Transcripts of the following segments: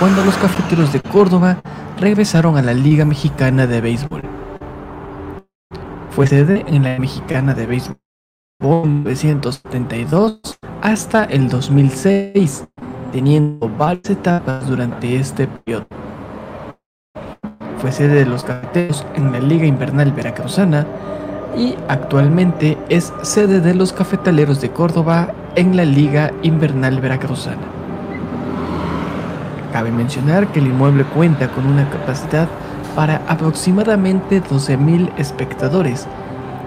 cuando los cafeteros de Córdoba regresaron a la Liga Mexicana de Béisbol. Fue sede en la Mexicana de Béisbol 1972 hasta el 2006, teniendo varias etapas durante este periodo. Fue sede de los cafeteros en la Liga Invernal Veracruzana y actualmente es sede de los cafetaleros de Córdoba en la Liga Invernal Veracruzana. Cabe mencionar que el inmueble cuenta con una capacidad para aproximadamente 12.000 espectadores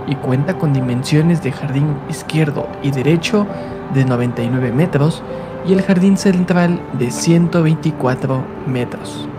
y cuenta con dimensiones de jardín izquierdo y derecho de 99 metros y el jardín central de 124 metros.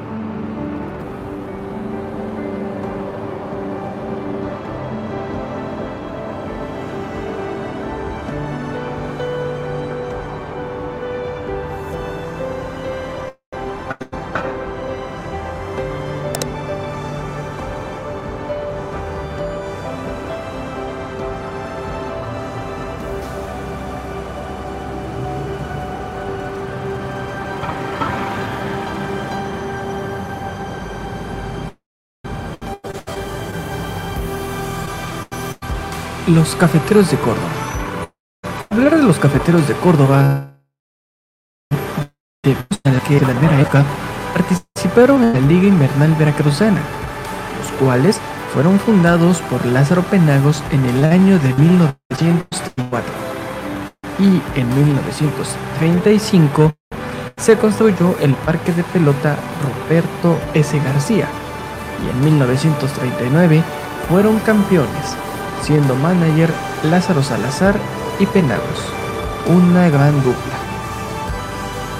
Los cafeteros de Córdoba. Hablar de los cafeteros de Córdoba, de que en la primera época participaron en la Liga Invernal Veracruzana, los cuales fueron fundados por Lázaro Penagos en el año de 1934. Y en 1935 se construyó el Parque de Pelota Roberto S. García. Y en 1939 fueron campeones siendo manager Lázaro Salazar y Penagos, una gran dupla.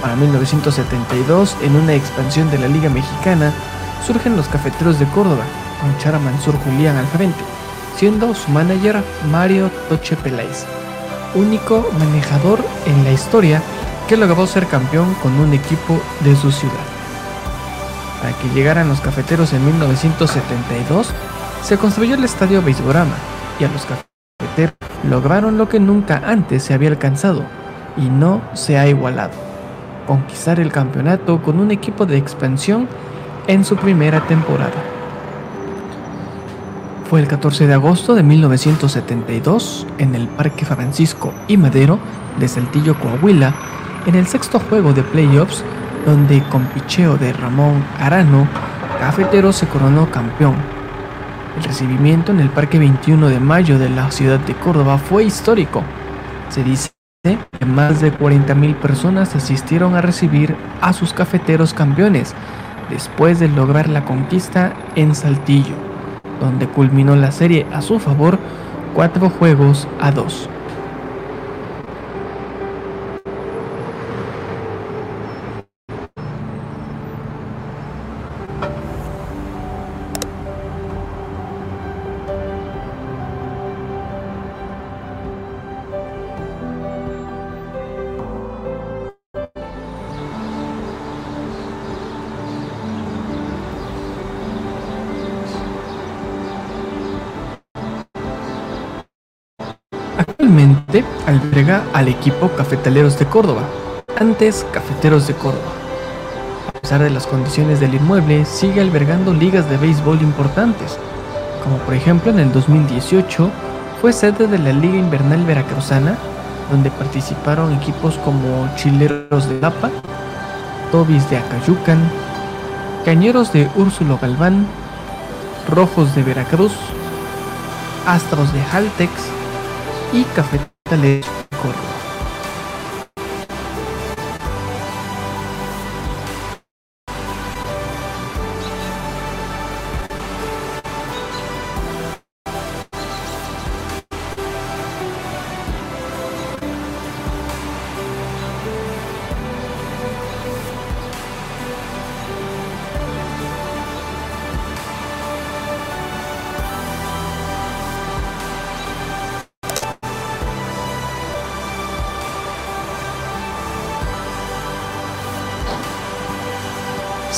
Para 1972, en una expansión de la Liga Mexicana, surgen los Cafeteros de Córdoba, con Chara Mansur Julián al frente, siendo su manager Mario Toche Peláez, único manejador en la historia que logró ser campeón con un equipo de su ciudad. Para que llegaran los cafeteros en 1972, se construyó el estadio Beisborama, y a los cafeteros. Lograron lo que nunca antes se había alcanzado y no se ha igualado, conquistar el campeonato con un equipo de expansión en su primera temporada. Fue el 14 de agosto de 1972 en el Parque Francisco y Madero de Saltillo, Coahuila, en el sexto juego de playoffs, donde con picheo de Ramón Arano, Cafetero se coronó campeón el recibimiento en el Parque 21 de Mayo de la ciudad de Córdoba fue histórico. Se dice que más de 40.000 personas asistieron a recibir a sus cafeteros campeones después de lograr la conquista en Saltillo, donde culminó la serie a su favor cuatro juegos a dos. Alberga al equipo Cafetaleros de Córdoba, antes Cafeteros de Córdoba. A pesar de las condiciones del inmueble, sigue albergando ligas de béisbol importantes, como por ejemplo en el 2018 fue sede de la Liga Invernal Veracruzana, donde participaron equipos como Chileros de Lapa, Tobis de Acayucan, Cañeros de Úrsulo Galván, Rojos de Veracruz, Astros de Haltex, y Cafetales Córdoba.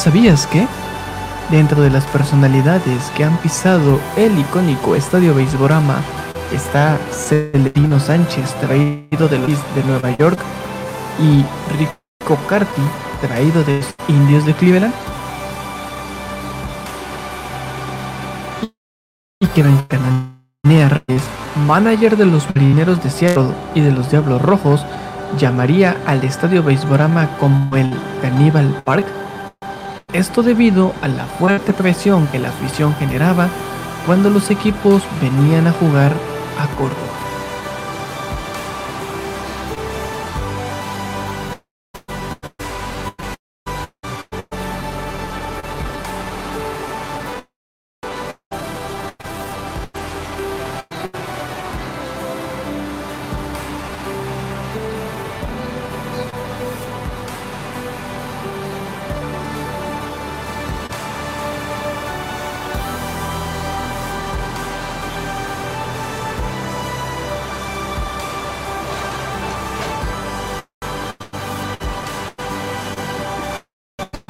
¿Sabías que? Dentro de las personalidades que han pisado el icónico Estadio Beisborama está Celerino Sánchez, traído de, de Nueva York, y Rico Carti, traído de los indios de Cleveland? Y que Reyes, manager de los marineros de Seattle y de los Diablos Rojos, llamaría al estadio Beisborama como el Cannibal Park. Esto debido a la fuerte presión que la afición generaba cuando los equipos venían a jugar a Córdoba.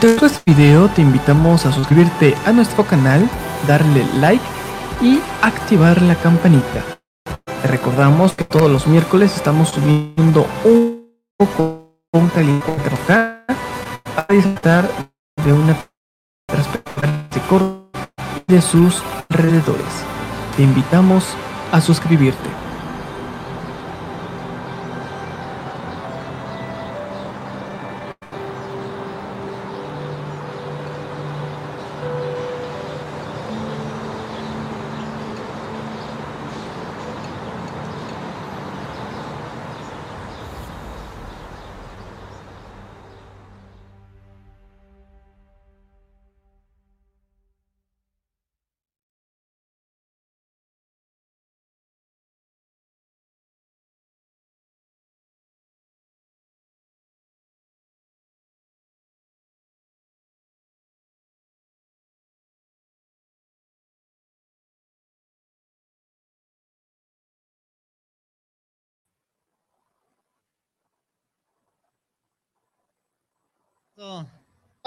Dentro de este video te invitamos a suscribirte a nuestro canal, darle like y activar la campanita. Te recordamos que todos los miércoles estamos subiendo un poco con caliente para disfrutar de una perspectiva de de sus alrededores. Te invitamos a suscribirte.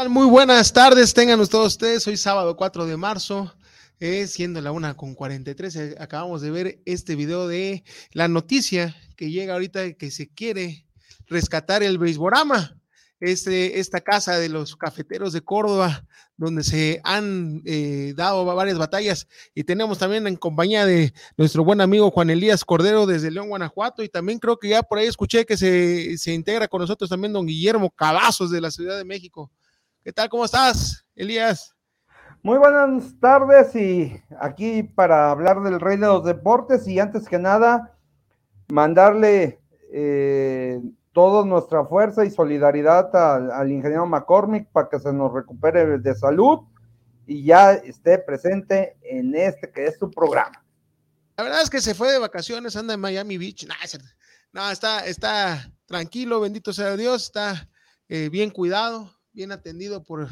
Muy buenas tardes, tengan todos ustedes. Hoy sábado 4 de marzo, eh, siendo la una con 43. Eh, acabamos de ver este video de la noticia que llega ahorita que se quiere rescatar el Beisborama, este, esta casa de los cafeteros de Córdoba, donde se han eh, dado varias batallas. Y tenemos también en compañía de nuestro buen amigo Juan Elías Cordero desde León, Guanajuato. Y también creo que ya por ahí escuché que se, se integra con nosotros también don Guillermo Cavazos de la Ciudad de México. ¿Qué tal? ¿Cómo estás, Elías? Muy buenas tardes y aquí para hablar del rey de los deportes y antes que nada mandarle eh, toda nuestra fuerza y solidaridad al, ingeniero McCormick para que se nos recupere de salud y ya esté presente en este que es su programa. La verdad es que se fue de vacaciones, anda en Miami Beach. no, está, está tranquilo, bendito sea Dios, está eh, bien cuidado, bien atendido por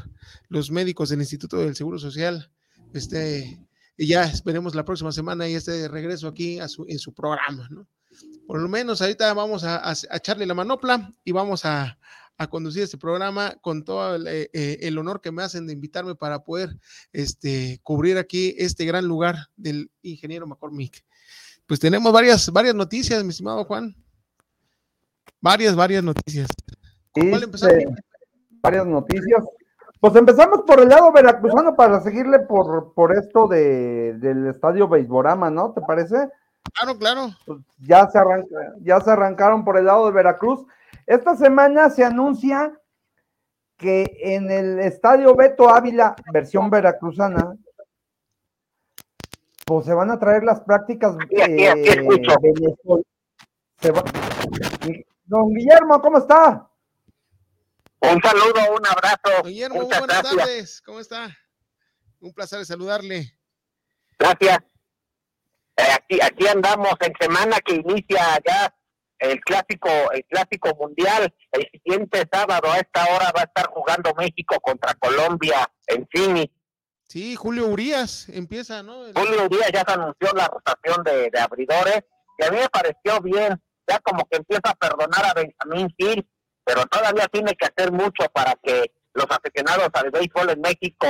los médicos del Instituto del Seguro Social. Este, y ya esperemos la próxima semana y este regreso aquí a su, en su programa, ¿no? Por lo menos ahorita vamos a, echarle la manopla y vamos a, conducir este programa con todo eh, eh, el, honor que me hacen de invitarme para poder este, cubrir aquí este gran lugar del ingeniero McCormick. Pues tenemos varias, varias noticias, mi estimado Juan. Varias, varias noticias. ¿Con cuál empezamos? varias noticias. Pues empezamos por el lado veracruzano para seguirle por, por esto de, del estadio Beisborama, ¿no? ¿Te parece? Claro, claro. Pues ya, se arranca, ya se arrancaron por el lado de Veracruz. Esta semana se anuncia que en el estadio Beto Ávila, versión veracruzana, pues se van a traer las prácticas eh, Don Guillermo, ¿cómo está? Un saludo, un abrazo. Guillermo, buenas tardes. ¿Cómo está? Un placer saludarle. Gracias. Eh, aquí, aquí andamos en semana que inicia ya el clásico, el clásico mundial. El siguiente sábado a esta hora va a estar jugando México contra Colombia en Phoenix. Sí, Julio Urias empieza, ¿no? Julio Urias ya se anunció la rotación de, de abridores, que a mí me pareció bien, ya como que empieza a perdonar a Benjamín Gil, pero todavía tiene que hacer mucho para que los aficionados al béisbol en México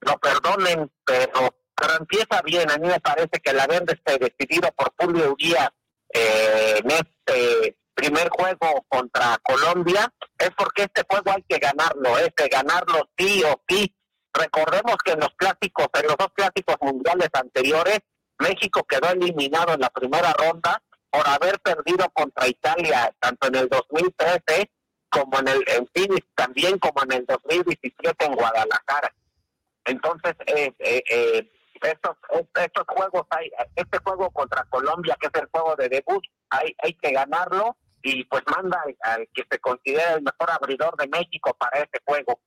lo perdonen, pero, empieza bien. A mí me parece que el haber decidido por Julio Urias eh, en este primer juego contra Colombia, es porque este juego hay que ganarlo, es de ganarlo sí o sí. Recordemos que en los clásicos, en los dos clásicos mundiales anteriores, México quedó eliminado en la primera ronda por haber perdido contra Italia, tanto en el 2013 como en el en también como en el 2017 en Guadalajara. Entonces, eh, eh, eh, estos, estos juegos, hay, este juego contra Colombia, que es el juego de debut, hay, hay que ganarlo y pues manda al, que se considera el mejor abridor de México para este juego.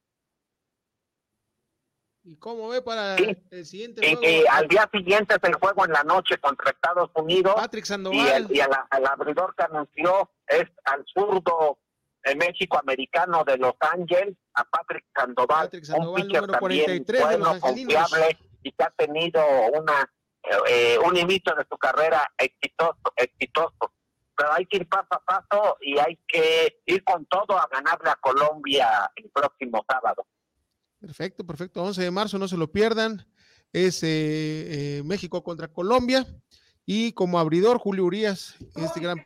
¿Y cómo ve para el siguiente juego? Y, al día siguiente es el juego en la noche contra Estados Unidos. Patrick Sandoval. Y, el, y al abridor que anunció es al zurdo de México americano de Los Ángeles, a Patrick Sandoval, Patrick Sandoval un número 43 bueno, de los confiable y que ha tenido una eh, un inicio de su carrera exitoso, exitoso. Pero hay que ir paso a paso y hay que ir con todo a ganarle a Colombia el próximo sábado. Perfecto, perfecto. 11 de marzo, no se lo pierdan. Es eh, eh, México contra Colombia. Y como abridor, Julio Urias, este gran.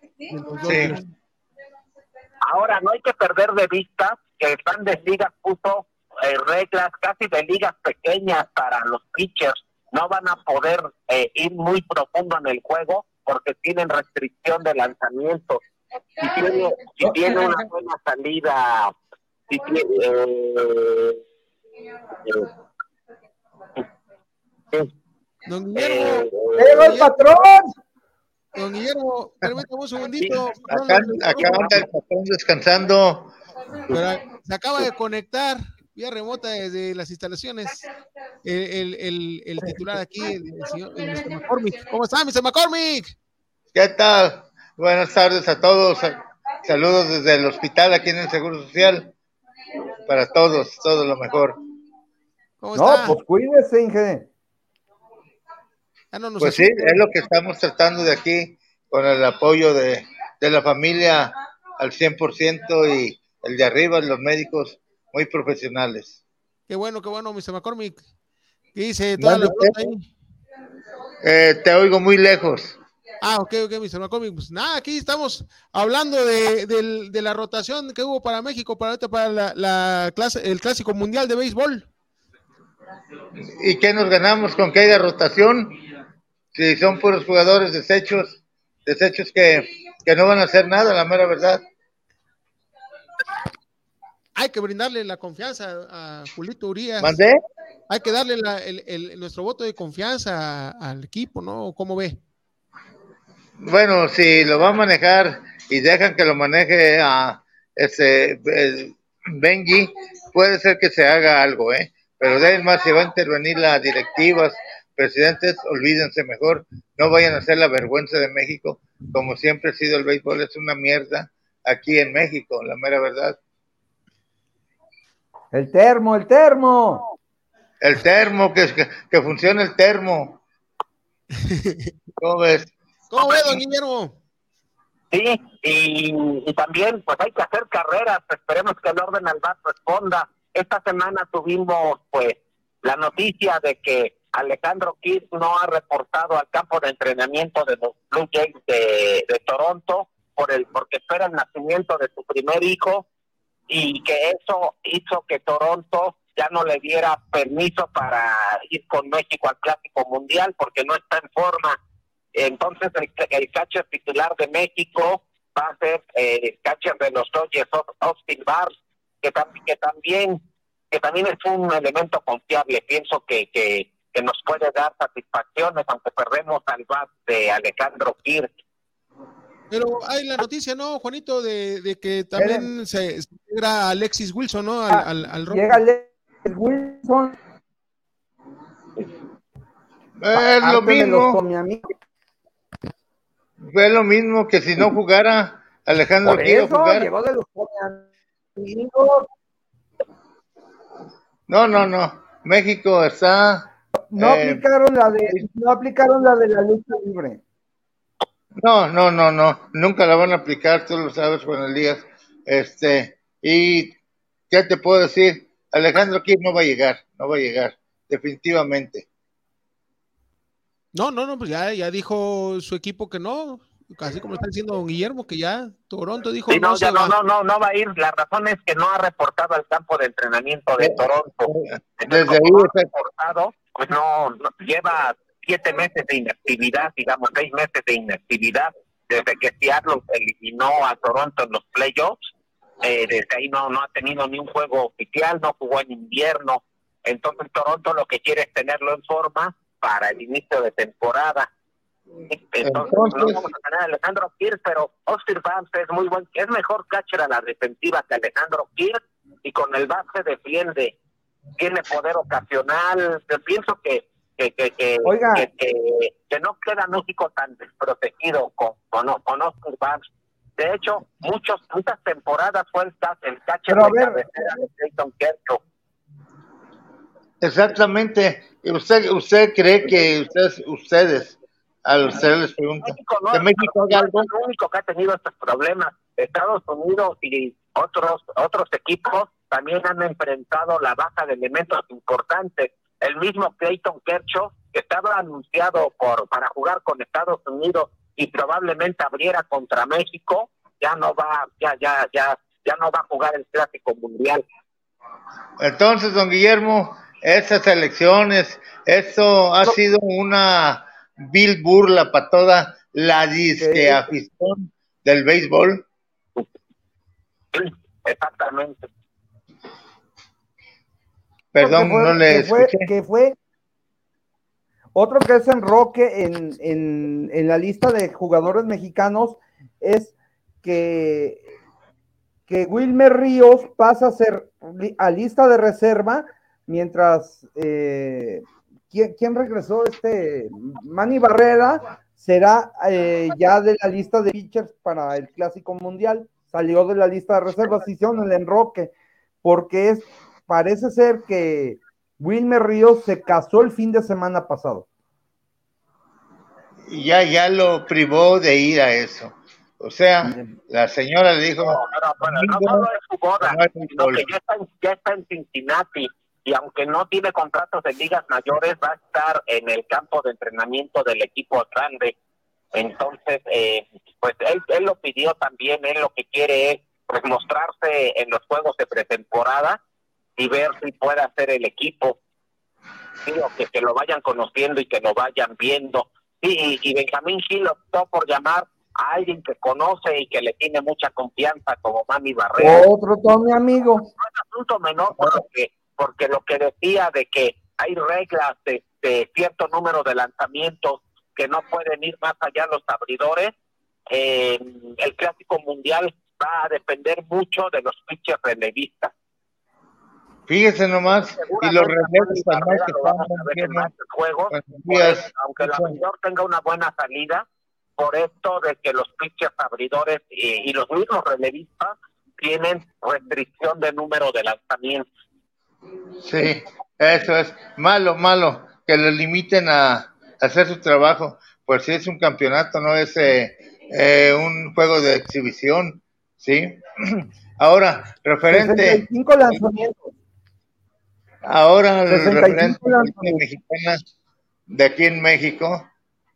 Ahora, no hay que perder de vista que el plan de ligas puso eh, reglas casi de ligas pequeñas para los pitchers. No van a poder ir muy profundo en el juego porque tienen restricción de lanzamiento. Si tiene, si tiene una buena salida, si tiene, Don Guillermo. ¡Llegó el patrón! Don Guillermo, permítame un segundito. Acá, acá anda el patrón descansando. se acaba de conectar vía remota desde las instalaciones el, el, el, titular aquí, el, señor Mr. McCormick. ¿Cómo está, Mr. McCormick? ¿Qué tal? Buenas tardes a todos. Saludos desde el hospital aquí en el Seguro Social. Para todos, todo lo mejor no, pues cuídese, Inge. pues sí, es lo que estamos tratando de aquí, con el apoyo de, la familia al 100% y el de arriba, los médicos muy profesionales. Qué bueno, qué bueno, Mr. McCormick. ¿Qué dice toda la ahí? Eh, te oigo muy lejos. Ah, ok, ok, Mr. McCormick. Pues nada, aquí estamos hablando de, la rotación que hubo para México para, para la, la clase, el Clásico Mundial de Béisbol. ¿Y qué nos ganamos con que haya rotación? Si son puros jugadores desechos, desechos que, no van a hacer nada, la mera verdad. Hay que brindarle la confianza a Julito Urias. ¿Mandé? Hay que darle nuestro voto de confianza al equipo, ¿no? ¿Cómo ve? Bueno, si lo va a manejar y dejan que lo maneje a ese Benji, puede ser que se haga algo, ¿eh? pero de más si va a intervenir las directivas, presidentes, olvídense mejor, no vayan a hacer la vergüenza de México, como siempre ha sido el béisbol, es una mierda aquí en México, la mera verdad. El termo, el termo. El termo, que, que, que funcione el termo. ¿Cómo ves? ¿Cómo ves, don Guillermo? Sí, y, también pues hay que hacer carreras, esperemos que el orden al bat responda esta semana tuvimos pues la noticia de que Alejandro Kidd no ha reportado al campo de entrenamiento de los Blue Jays de, Toronto por el porque espera el nacimiento de su primer hijo y que eso hizo que Toronto ya no le diera permiso para ir con México al Clásico Mundial porque no está en forma. Entonces el, el catcher titular de México va a ser eh, el catcher de los Dodgers, Austin Barnes, que, que también que también es un elemento confiable. Pienso que, que, nos puede dar satisfacciones, aunque perdemos al bat de Alejandro Kirk. Pero hay la noticia, ¿no, Juanito? De, de que también se, se integra Alexis Wilson, ¿no? Al, ah, al, al llega Alexis Wilson. Es lo mismo. Es lo mismo que si no jugara Alejandro Kirk. Llegó de los amigos. No, no, no. México está. No eh, aplicaron la de, no aplicaron la de la lucha libre. No, no, no, no. Nunca la van a aplicar, tú lo sabes, Juan Elías. Este, y ¿qué te puedo decir? Alejandro aquí no va a llegar, no va a llegar, definitivamente. No, no, no, pues ya, ya dijo su equipo que no. Así como está diciendo don Guillermo, que ya Toronto dijo Sí, no, no, se ya no, va. no, no, no va a ir. La razón es que no ha reportado al campo de entrenamiento de Eh, Toronto. Entonces, Desde ahí no ha reportado, pues no, no- lleva siete meses de inactividad, digamos, seis meses de inactividad desde que Seattle eliminó a Toronto en los playoffs. Eh, desde ahí no, no ha tenido ni un juego oficial, no jugó en invierno. Entonces Toronto lo que quiere es tenerlo en forma para el inicio de temporada. Entonces, Entonces- no vamos a tener a Alejandro Kirk, pero Austin Barnes es muy buen, es mejor catcher a la defensiva que Alejandro Kirk y con el base defiende, tiene poder ocasional. Yo pienso que que, que, que, Oiga. que, que- que no queda México tan desprotegido con, con, con Austin Barnes. De hecho, muchos, muchas temporadas fue el, el catcher de ver, cabecera de Clayton Kershaw. Exactamente. ¿Y ¿Usted, usted cree que ustedes, ustedes, a ustedes les pregunto, México no, que México haga no algo? es el único que ha tenido estos problemas. Estados Unidos y otros otros equipos también han enfrentado la baja de elementos importantes. El mismo Clayton Kershaw, que estaba anunciado por para jugar con Estados Unidos y probablemente abriera contra México, ya no va, ya, ya, ya, ya no va a jugar el clásico mundial. Entonces, don Guillermo, esas elecciones, esto ha sido una vil burla para toda la disque afición del béisbol. Sí, exactamente. Perdón, fue- no le que fue, escuché. que fue otro que es enroque en, en, en la lista de jugadores mexicanos es que, que Wilmer Ríos pasa a ser a lista de reserva mientras eh, ¿quién, quién regresó? Este Manny Barrera será eh, ya de la lista de pitchers para el Clásico Mundial. Salió de la lista de reservas, hicieron el enroque, porque es, parece ser que Wilmer Ríos se casó el fin de semana pasado. Ya, ya lo privó de ir a eso. O sea, la señora le dijo, No, no, bueno, no solo es su boda, sino que ya está, en- ya está en Cincinnati y aunque no tiene contratos de ligas mayores, va a estar en el campo de entrenamiento del equipo grande. Entonces, eh, pues él, él lo pidió también, él lo que quiere es pues mostrarse en los juegos de pretemporada y ver si puede hacer el equipo. Digo, que, que lo vayan conociendo y que lo vayan viendo. Y, y Benjamín Gil optó por llamar a alguien que conoce y que le tiene mucha confianza como Manny Barrera. Otro Tommy amigo. No es asunto menor porque, porque lo que decía de que hay reglas de, de cierto número de lanzamientos que no pueden ir más allá los abridores, eh, el clásico mundial va a depender mucho de los pitchers relevistas. Fíjese nomás, y los Manny también que están juegos, días. aunque el abridor tenga una buena salida, por esto de que los pitchers abridores y, y los mismos relevistas tienen restricción de número de lanzamientos. Sí, eso es malo, malo, que lo limiten a hacer su trabajo, pues si es un campeonato, no es eh, eh, un juego de exhibición, ¿sí? Ahora, referente, 65 lanzamientos. Ahora el 65 referente de de aquí en México,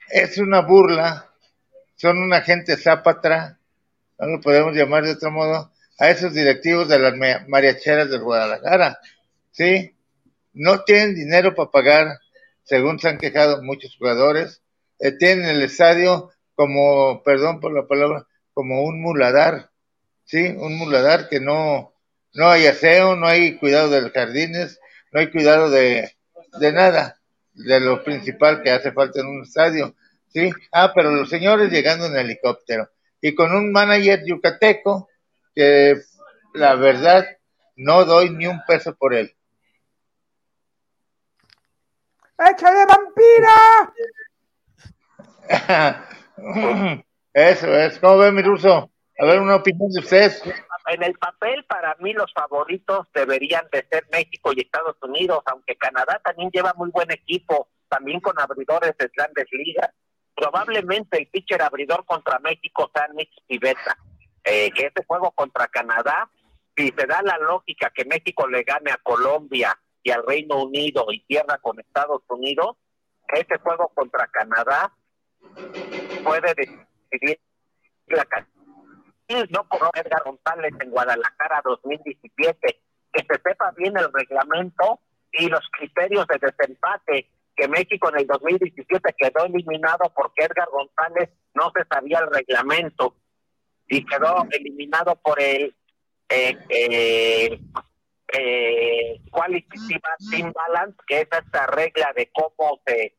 es una burla, son una gente zápatra, no lo podemos llamar de otro modo, a esos directivos de las ma- mariacheras del Guadalajara, ¿sí? No tienen dinero para pagar, según se han quejado muchos jugadores, eh, tienen el estadio como, perdón por la palabra, como un muladar, ¿sí? Un muladar que no, no hay aseo, no hay cuidado de los jardines, no hay cuidado de, de nada, de lo principal que hace falta en un estadio, ¿sí? Ah, pero los señores llegando en helicóptero y con un manager yucateco que la verdad no doy ni un peso por él. ¡Échale vampira! Eso es, ¿cómo ve mi ruso? A ver, una opinión de ustedes. En el papel, para mí, los favoritos deberían de ser México y Estados Unidos, aunque Canadá también lleva muy buen equipo, también con abridores de grandes ligas. Probablemente el pitcher abridor contra México sea Nick Pivetta, eh, que ese juego contra Canadá, si se da la lógica que México le gane a Colombia y al Reino Unido y pierda con Estados Unidos, ese juego contra Canadá puede decidir no por Edgar González en Guadalajara 2017. Que se sepa bien el reglamento y los criterios de desempate que México en el 2017 quedó eliminado porque Edgar González no se sabía el reglamento y quedó eliminado por el eh, eh, eh, Qualitative Team Balance, que es esta regla de cómo se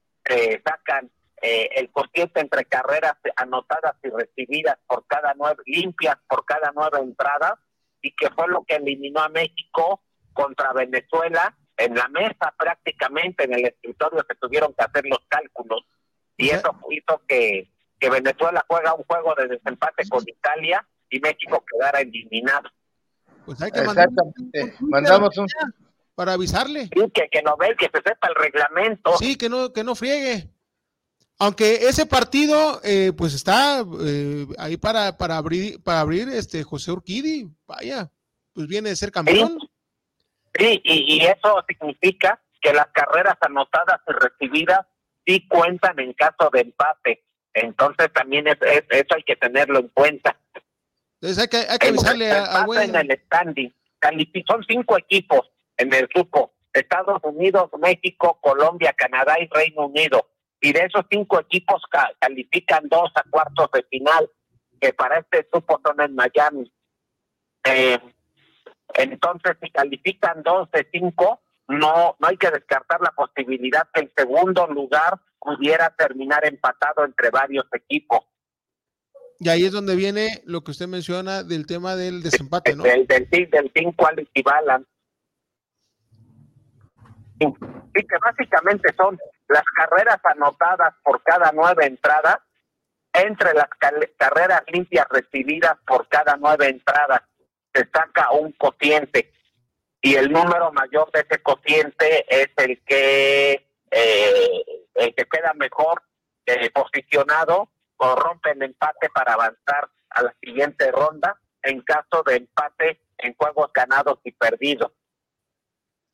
sacan eh, el cociente entre carreras anotadas y recibidas por cada nueve, limpias por cada nueva entrada, y que fue lo que eliminó a México contra Venezuela en la mesa prácticamente en el escritorio se tuvieron que hacer los cálculos y eso hizo que, que Venezuela juega un juego de desempate con Italia y México quedara eliminado. Pues hay que Exactamente. Mandamos un para avisarle. Sí, que, que no ve, que se sepa el reglamento. Sí, que no, que no friegue. Aunque ese partido, eh, pues está eh, ahí para, para abrir, para abrir este José Urquidi, vaya, pues viene de ser campeón. Sí, y, eso significa que las carreras anotadas y recibidas sí cuentan en caso de empate. Entonces también es, eso hay que tenerlo en cuenta. Entonces hay que, hay que avisarle a, a en el standing. Son cinco equipos en el grupo. Estados Unidos, México, Colombia, Canadá y Reino Unido y de esos cinco equipos califican dos a cuartos de final, que para este grupo son en Miami. Eh, entonces, si califican dos de cinco, no, no hay que descartar la posibilidad que el segundo lugar pudiera terminar empatado entre varios equipos. Y ahí es donde viene lo que usted menciona del tema del desempate, ¿no? Del, del, del Team Quality Balance. Sí, que básicamente son las carreras anotadas por cada nueva entrada entre las carreras limpias recibidas por cada nueva entrada se saca un cociente y el número mayor de ese cociente es el que eh, el que queda mejor eh, posicionado o rompe el empate para avanzar a la siguiente ronda en caso de empate en juegos ganados y perdidos.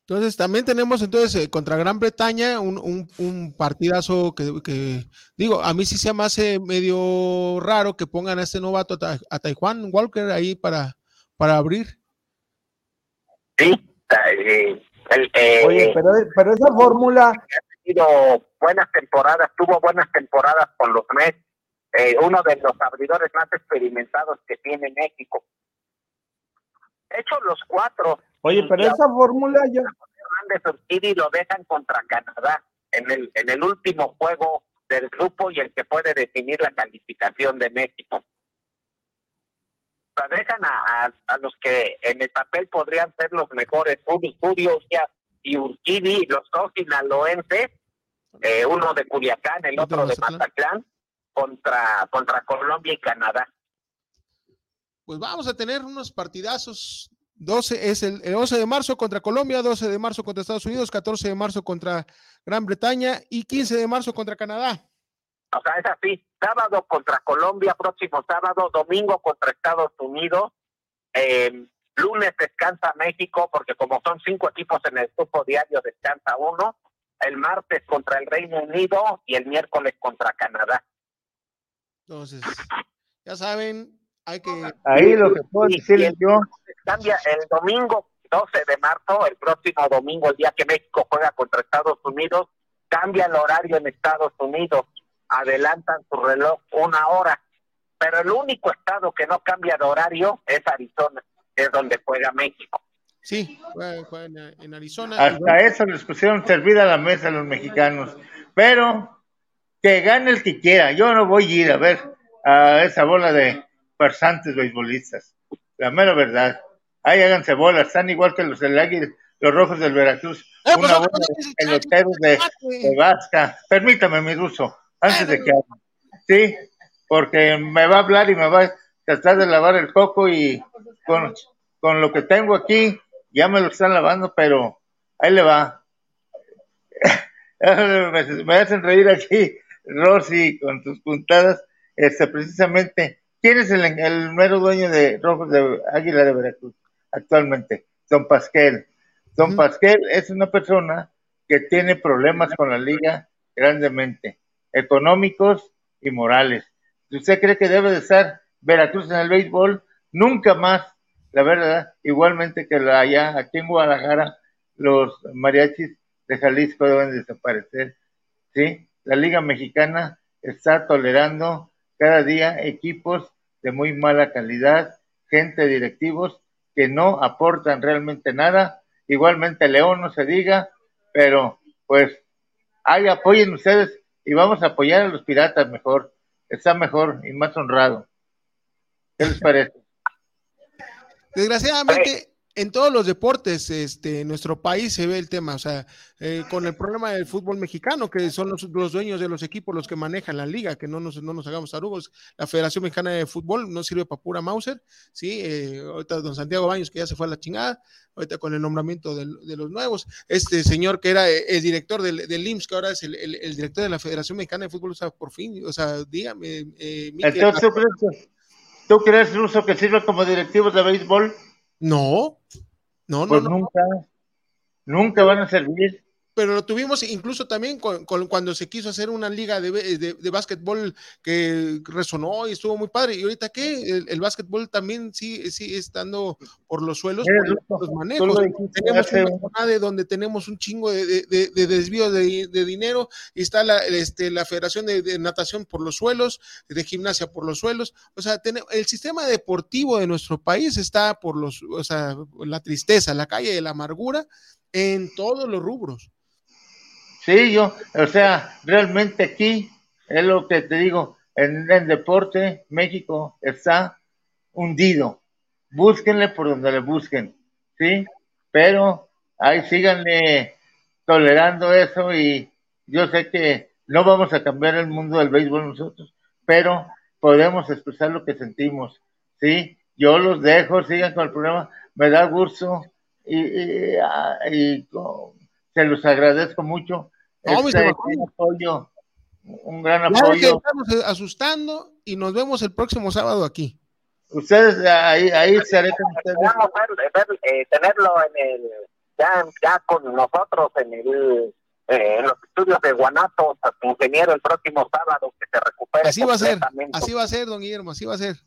Entonces, también tenemos entonces eh, contra Gran Bretaña un, un, partidazo que, digo, a mí sí se me hace medio raro que pongan a este novato a, a Taiwan Walker ahí para, para abrir. Sí, eh, Oye, pero, pero esa fórmula... Ha tenido buenas temporadas, tuvo buenas temporadas con los Mets, eh, uno de los abridores más experimentados que tiene México. Hecho los cuatro Oye, pero esa fórmula ya. y lo dejan contra Canadá en el, en el último juego del grupo y el que puede definir la calificación de México. Sea, dejan a, a, los que en el papel podrían ser los mejores, Julio y Urquidi, los dos sinaloenses, eh, uno de Culiacán, el otro de Mazatlán, contra, contra Colombia y Canadá. Pues vamos a tener unos partidazos 12 es el, 11 de marzo contra Colombia, 12 de marzo contra Estados Unidos, 14 de marzo contra Gran Bretaña y 15 de marzo contra Canadá. O sea, es así, sábado contra Colombia, próximo sábado, domingo contra Estados Unidos, eh, lunes descansa México, porque como son cinco equipos en el grupo diario, descansa uno, el martes contra el Reino Unido y el miércoles contra Canadá. Entonces, ya saben, hay que... Ahí lo que puedo decirles yo cambia el domingo 12 de marzo, el próximo domingo, el día que México juega contra Estados Unidos, cambia el horario en Estados Unidos, adelantan su reloj una hora, pero el único estado que no cambia de horario es Arizona, es donde juega México. Sí, juega, en Arizona. Hasta eso les pusieron servida a la mesa a los mexicanos, pero que gane el que quiera, yo no voy a ir a ver a esa bola de farsantes beisbolistas, la mera verdad ahí háganse bolas, están igual que los del Águila, los rojos del Veracruz, eh, pues, una bola de peloteros de, de Vasca. Permítame, mi ruso, antes de que Sí, porque me va a hablar y me va a tratar de lavar el coco y con, con lo que tengo aquí, ya me lo están lavando, pero ahí le va. me hacen reír aquí, Rosy, con tus puntadas, este, precisamente. ¿Quién es el, el mero dueño de Rojos de Águila de Veracruz? actualmente, Don Pasquel. Don Pasquel es una persona que tiene problemas con la liga grandemente, económicos y morales. Si usted cree que debe de estar Veracruz en el béisbol, nunca más, la verdad, igualmente que la allá, aquí en Guadalajara, los mariachis de Jalisco deben desaparecer, ¿sí? La Liga Mexicana está tolerando cada día equipos de muy mala calidad, gente directivos que no aportan realmente nada, igualmente León no se diga, pero pues ahí apoyen ustedes y vamos a apoyar a los piratas mejor, está mejor y más honrado. ¿Qué les parece? Desgraciadamente, en todos los deportes, este, en nuestro país se ve el tema, o sea, eh, con el problema del fútbol mexicano, que son los, los, dueños de los equipos los que manejan la liga, que no nos, no nos hagamos tarugos, la Federación Mexicana de Fútbol no sirve para pura Mauser, sí, eh, ahorita don Santiago Baños, que ya se fue a la chingada, ahorita con el nombramiento de, de los nuevos, este señor que era el director del, del IMSS, que ahora es el, el, director de la Federación Mexicana de Fútbol, o sea, por fin, o sea, dígame. Eh, Entonces, ¿tú crees, ¿tú crees, Ruso, que sirve como directivo de béisbol? No, no, pues no, nunca, nunca van a servir. Pero lo tuvimos incluso también con, con, cuando se quiso hacer una liga de, de, de, básquetbol que resonó y estuvo muy padre. Y ahorita qué, el, el básquetbol también sí sigue estando por los suelos, por los manejos. Tenemos una jornada donde tenemos un chingo de, de, de desvío de, dinero y está la, este, la Federación de, Natación por los suelos, de gimnasia por los suelos. O sea, tenemos, el sistema deportivo de nuestro país está por los, o sea, la tristeza, la calle de la amargura en todos los rubros. Sí, yo, o sea, realmente aquí es lo que te digo, en el deporte México está hundido. Búsquenle por donde le busquen, ¿sí? Pero ahí síganle tolerando eso y yo sé que no vamos a cambiar el mundo del béisbol nosotros, pero podemos expresar lo que sentimos, ¿sí? Yo los dejo, sigan con el programa, me da gusto y, y, y se los agradezco mucho no, este, un apoyo, un gran apoyo. estamos asustando y nos vemos el próximo sábado aquí. Ustedes ahí, ahí estaré con ustedes. Ver, ver, eh, tenerlo en el, ya, ya con nosotros en el eh, en los estudios de Guanatos, ingeniero el próximo sábado que se recupere. Así va a ser, así va a ser, don Guillermo, así va a ser.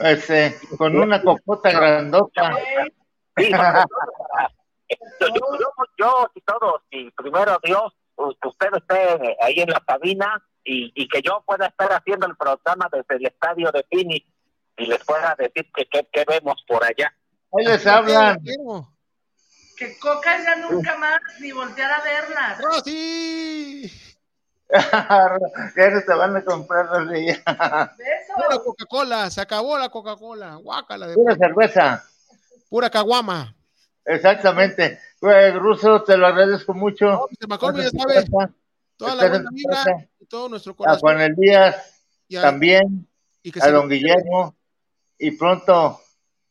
Este, con una copota grandota. Sí, yo, yo, yo, y todos, y primero Dios, que usted esté ahí en la cabina y, y, que yo pueda estar haciendo el programa desde el estadio de Phoenix y les pueda decir que qué vemos por allá. Ahí les hablan. Que Coca ya nunca más ni voltear a verla. ¡Oh, sí! ya no te van a comprar los días. Pura Coca-Cola, se acabó la Coca-Cola. Guácala de pura cerveza. Pura caguama. Exactamente. Pues, Ruso, te lo agradezco mucho. No, Mr. McCormick, ya sabe, toda la buena vibra y todo nuestro corazón. A Juan El Díaz a, también, y a don Guillermo, y pronto,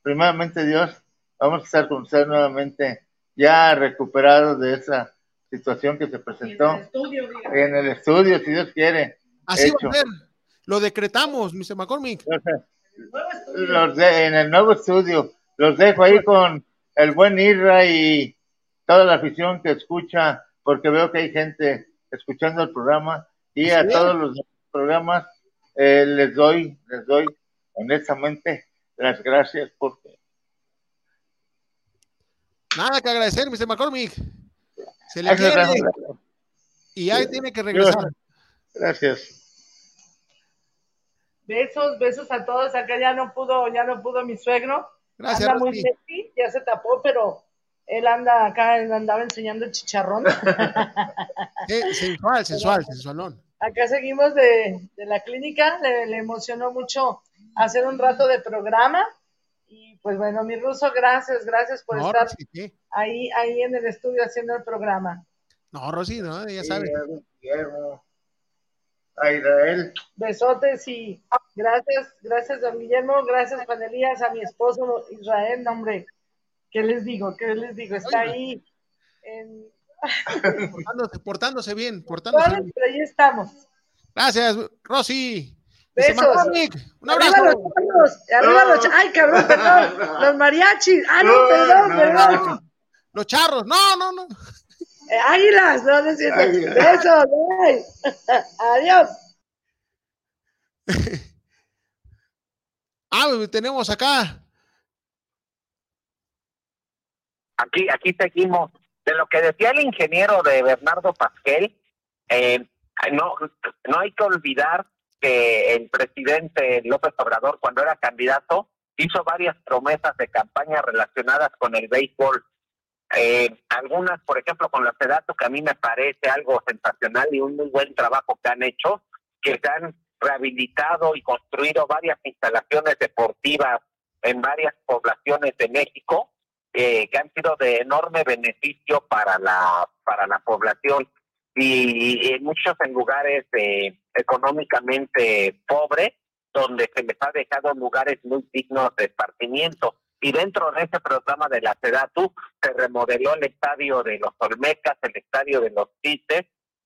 primeramente Dios, vamos a estar con usted nuevamente, ya recuperados de esa situación que se presentó en el estudio, en el estudio si Dios quiere. Así hecho. va a ser, lo decretamos, Mr. McCormick. Los de, en el nuevo estudio, los dejo ahí con el buen Irra y toda la afición que escucha, porque veo que hay gente escuchando el programa y a todos los programas eh, les doy, les doy honestamente las gracias porque nada que agradecer, Mr. McCormick. Se le quiere y ahí tiene que regresar. Gracias. Besos, besos a todos. Acá ya no pudo, ya no pudo mi suegro. Gracias. Anda muy sexy, ya se tapó, pero él anda acá, él andaba enseñando el chicharrón. Sí, sensual, sensual, sensualón. Acá seguimos de, de la clínica, le, le, emocionó mucho hacer un rato de programa. Y pues bueno, mi ruso, gracias, gracias por no, estar Rosy, ¿qué? ahí, ahí en el estudio haciendo el programa. No, Rosy, no, ya sabe. Guillermo, a Israel. Besotes y gracias, gracias, don Guillermo, gracias, Juan Elías, a mi esposo Israel, no, hombre. ¿Qué les digo? ¿Qué les digo? Está ahí en... portándose, portándose, bien, portándose Vale, bien. pero ahí estamos. Gracias, Rosy. Besos. Un abrazo. Arriba los arriba. Ay, cabrón, perdón. Los mariachis. Ah, no, perdón, no, perdón. Los charros, no, no, no. Eh, águilas, no, no es cierto. Besos. Adiós. Ah, tenemos acá. Aquí, aquí seguimos. De lo que decía el ingeniero de Bernardo Pasquel, eh, no, no hay que olvidar que el presidente López Obrador, cuando era candidato, hizo varias promesas de campaña relacionadas con el béisbol. Eh, algunas, por ejemplo, con la Sedato, que a mí me parece algo sensacional y un muy buen trabajo que han hecho, que se han rehabilitado y construido varias instalaciones deportivas en varias poblaciones de México, eh, que han sido de enorme beneficio para la, para la población y, muchos en lugares eh, económicamente pobres, donde se les ha dejado lugares muy dignos de esparcimiento. Y dentro de ese programa de la SEDATU se remodeló el estadio de los Olmecas, el estadio de los Cites,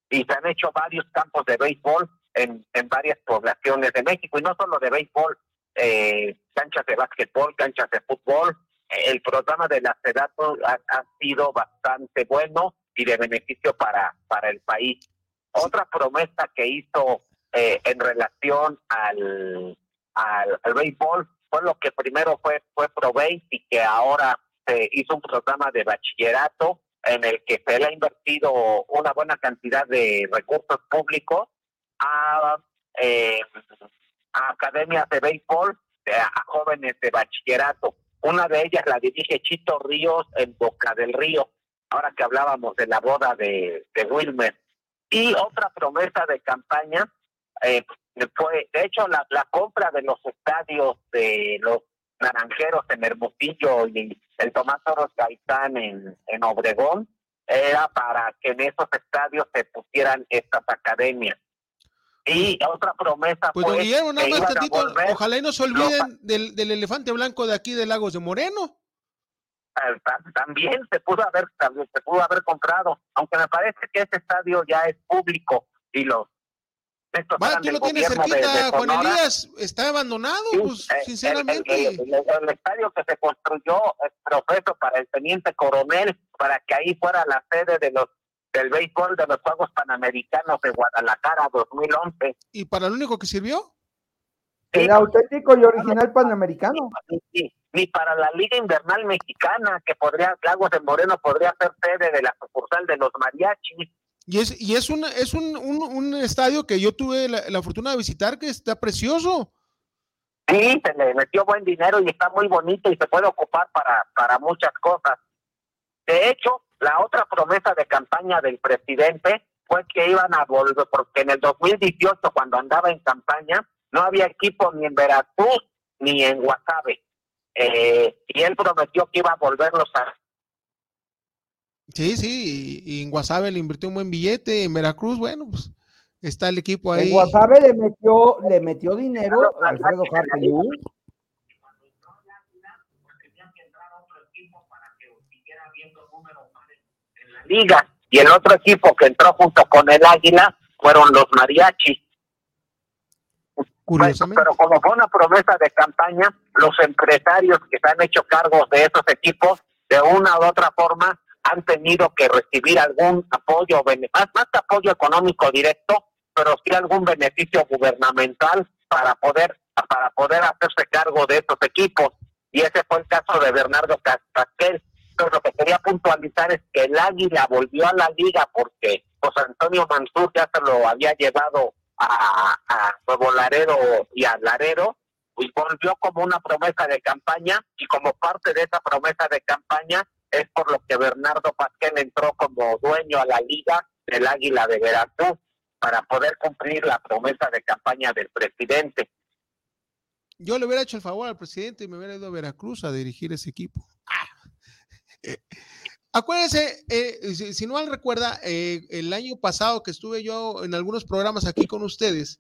y se han hecho varios campos de béisbol en, en varias poblaciones de México, y no solo de béisbol, eh, canchas de básquetbol, canchas de fútbol. El programa de la SEDATU ha, ha sido bastante bueno y de beneficio para, para el país. Otra promesa que hizo eh, en relación al, al, béisbol fue lo que primero fue, fue ProBase y que ahora se hizo un programa de bachillerato en el que se le ha invertido una buena cantidad de recursos públicos a, eh, a academias de béisbol, a jóvenes de bachillerato. Una de ellas la dirige Chito Ríos en Boca del Río, ahora que hablábamos de la boda de, de Wilmer. Y otra promesa de campaña eh, fue, de hecho, la, la compra de los estadios de los Naranjeros en Hermosillo y el Tomás Oros Gaitán en, en Obregón era para que en esos estadios se pusieran estas academias. Y otra promesa pues, fue Guillermo, tantito, ojalá y no se olviden del, del elefante blanco de aquí de Lagos de Moreno eh, también se pudo haber se pudo haber comprado aunque me parece que ese estadio ya es público y los Va, tú lo tienes cerquita, Juan Elías, está abandonado, pues, eh, sinceramente. El, estadio que se construyó es profeso para el teniente coronel, para que ahí fuera la sede de los del béisbol de los Juegos Panamericanos de Guadalajara 2011. ¿Y para lo único que sirvió? El auténtico y original panamericano. Sí, ni para la Liga Invernal Mexicana, que podría, Lagos de Moreno podría ser sede de la sucursal de los mariachis. Y es, y es, un, es un, un, estadio que yo tuve la, fortuna de visitar, que está precioso. Sí, se le metió buen dinero y está muy bonito y se puede ocupar para, para muchas cosas. De hecho, la otra promesa de campaña del presidente fue que iban a volver, porque en el 2018, cuando andaba en campaña, no había equipo ni en Veracruz ni en Guasave. Eh, y él prometió que iba a volverlos a Sí, sí, y, en Guasave le invirtió un buen billete, en Veracruz, bueno, pues está el equipo ahí. En Guasave le metió, le metió dinero a Alfredo Harpelú. Liga y el otro equipo que entró junto con el Águila fueron los mariachis. Pero como fue una promesa de campaña, los empresarios que se han hecho cargos de esos equipos, de una u otra forma, han tenido que recibir algún apoyo, más, más apoyo económico directo, pero sí algún beneficio gubernamental para poder para poder hacerse cargo de estos equipos. Y ese fue el caso de Bernardo Castel. Pero lo que quería puntualizar es que el Águila volvió a la liga porque José Antonio Mansur ya se lo había llevado a, a Nuevo Laredo y a Laredo y volvió como una promesa de campaña y como parte de esa promesa de campaña es por lo que Bernardo Pasquel entró como dueño a la liga del Águila de Veracruz para poder cumplir la promesa de campaña del presidente. Yo le hubiera hecho el favor al presidente y me hubiera ido a Veracruz a dirigir ese equipo. Ah. Eh, acuérdense, eh, si, no mal recuerda, eh, el año pasado que estuve yo en algunos programas aquí con ustedes,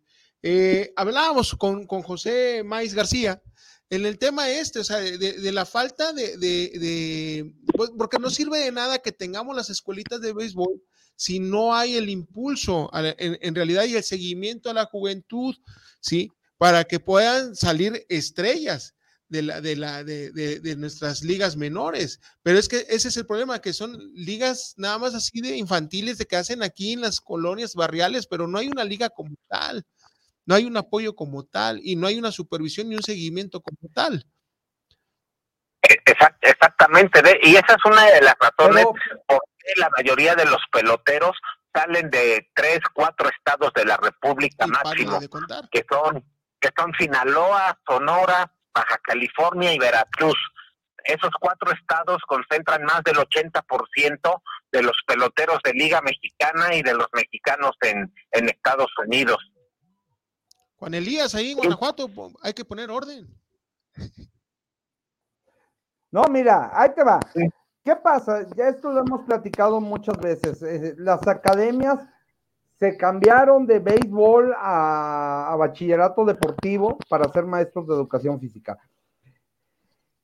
hablábamos con, con José Maiz García en el tema este, o sea, de, la falta de, pues, porque no sirve de nada que tengamos las escuelitas de béisbol si no hay el impulso en, realidad y el seguimiento a la juventud, ¿sí? Para que puedan salir estrellas de, la, de, la, de, nuestras ligas menores. Pero es que ese es el problema, que son ligas nada más así de infantiles de que hacen aquí en las colonias barriales, pero no hay una liga como tal. No hay un apoyo como tal y no hay una supervisión ni un seguimiento como tal. Exactamente, y esa es una de las razones por qué la mayoría de los peloteros salen de tres, cuatro estados de la República máximo, que son que son Sinaloa, Sonora, Baja California y Veracruz. Esos cuatro estados concentran más del 80% de los peloteros de Liga Mexicana y de los mexicanos en, en Estados Unidos. Juan Elías, ahí en Guanajuato hay que poner orden. No, mira, ahí te va. ¿Qué pasa? Ya esto lo hemos platicado muchas veces. Eh, las academias se cambiaron de béisbol a, bachillerato deportivo para ser maestros de educación física.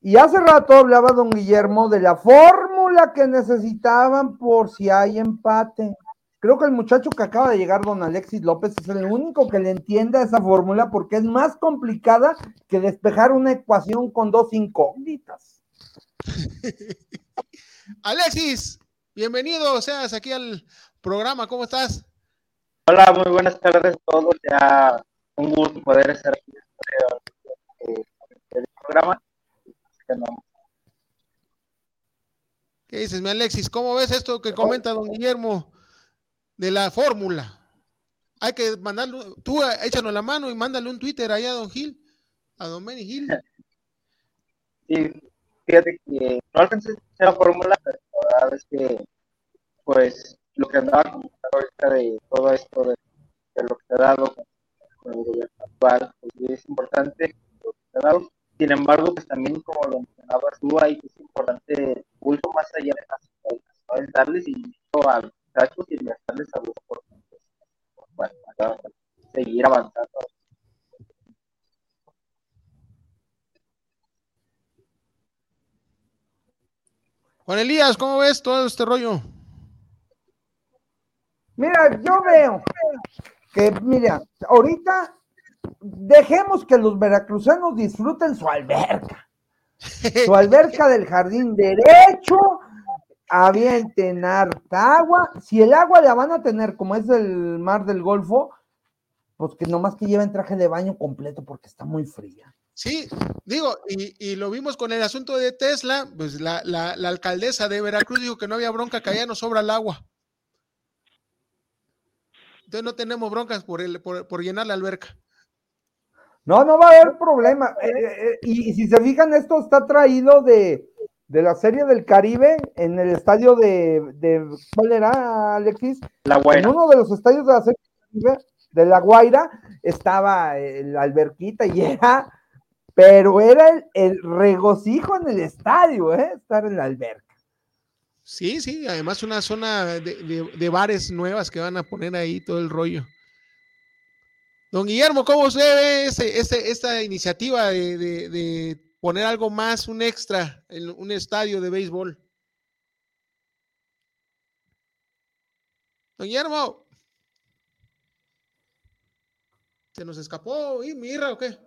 Y hace rato hablaba don Guillermo de la fórmula que necesitaban por si hay empate. Creo que el muchacho que acaba de llegar, don Alexis López, es el único que le entiende a esa fórmula porque es más complicada que despejar una ecuación con dos incógnitas. Alexis, bienvenido seas aquí al programa, ¿cómo estás? Hola, muy buenas tardes a todos, ya un gusto poder estar aquí en el programa. ¿Qué dices, mi Alexis? ¿Cómo ves esto que comenta don Guillermo de la fórmula? Hay que mandarlo, tú échanos la mano y mándale un Twitter allá a don Gil, a don Benny Gil. Sí, fíjate que no alcancé la fórmula, pero la verdad es que, pues, lo que andaba comentando ahorita de todo esto, de, lo que se ha dado con, el gobierno actual, pues es importante lo que se ha dado. Sin embargo, pues también, como lo mencionabas tú, ahí es importante, mucho más allá de las ¿no? darles inicio a muchachos y oportunidades bueno, seguir avanzando Juan Elías, ¿cómo ves todo este rollo? Mira, yo veo que, mira, ahorita dejemos que los veracruzanos disfruten su alberca. Su alberca del jardín derecho, avienten harta agua. Si el agua la van a tener como es el mar del Golfo, pues que nomás que lleven traje de baño completo porque está muy fría. Sí, digo, y, lo vimos con el asunto de Tesla, pues la, la, alcaldesa de Veracruz dijo que no había bronca, que allá no sobra el agua. Entonces no tenemos broncas por, el, por, llenar la alberca. No, no va a haber problema. Eh, eh, eh, y, si se fijan, esto está traído de, la Serie del Caribe en el estadio de, de ¿cuál era, Alexis? La Guaira. En uno de los estadios de la Serie del Caribe, de La Guaira, estaba la alberquita y era pero era el, regocijo en el estadio, ¿eh? estar en la alberca. Sí, sí, además una zona de, bares nuevas que van a poner ahí todo el rollo. Don Guillermo, ¿cómo se ve ese, esta iniciativa de, poner algo más, un extra en un estadio de béisbol? Don Guillermo. ¿Se nos escapó? ¿Y mira o qué?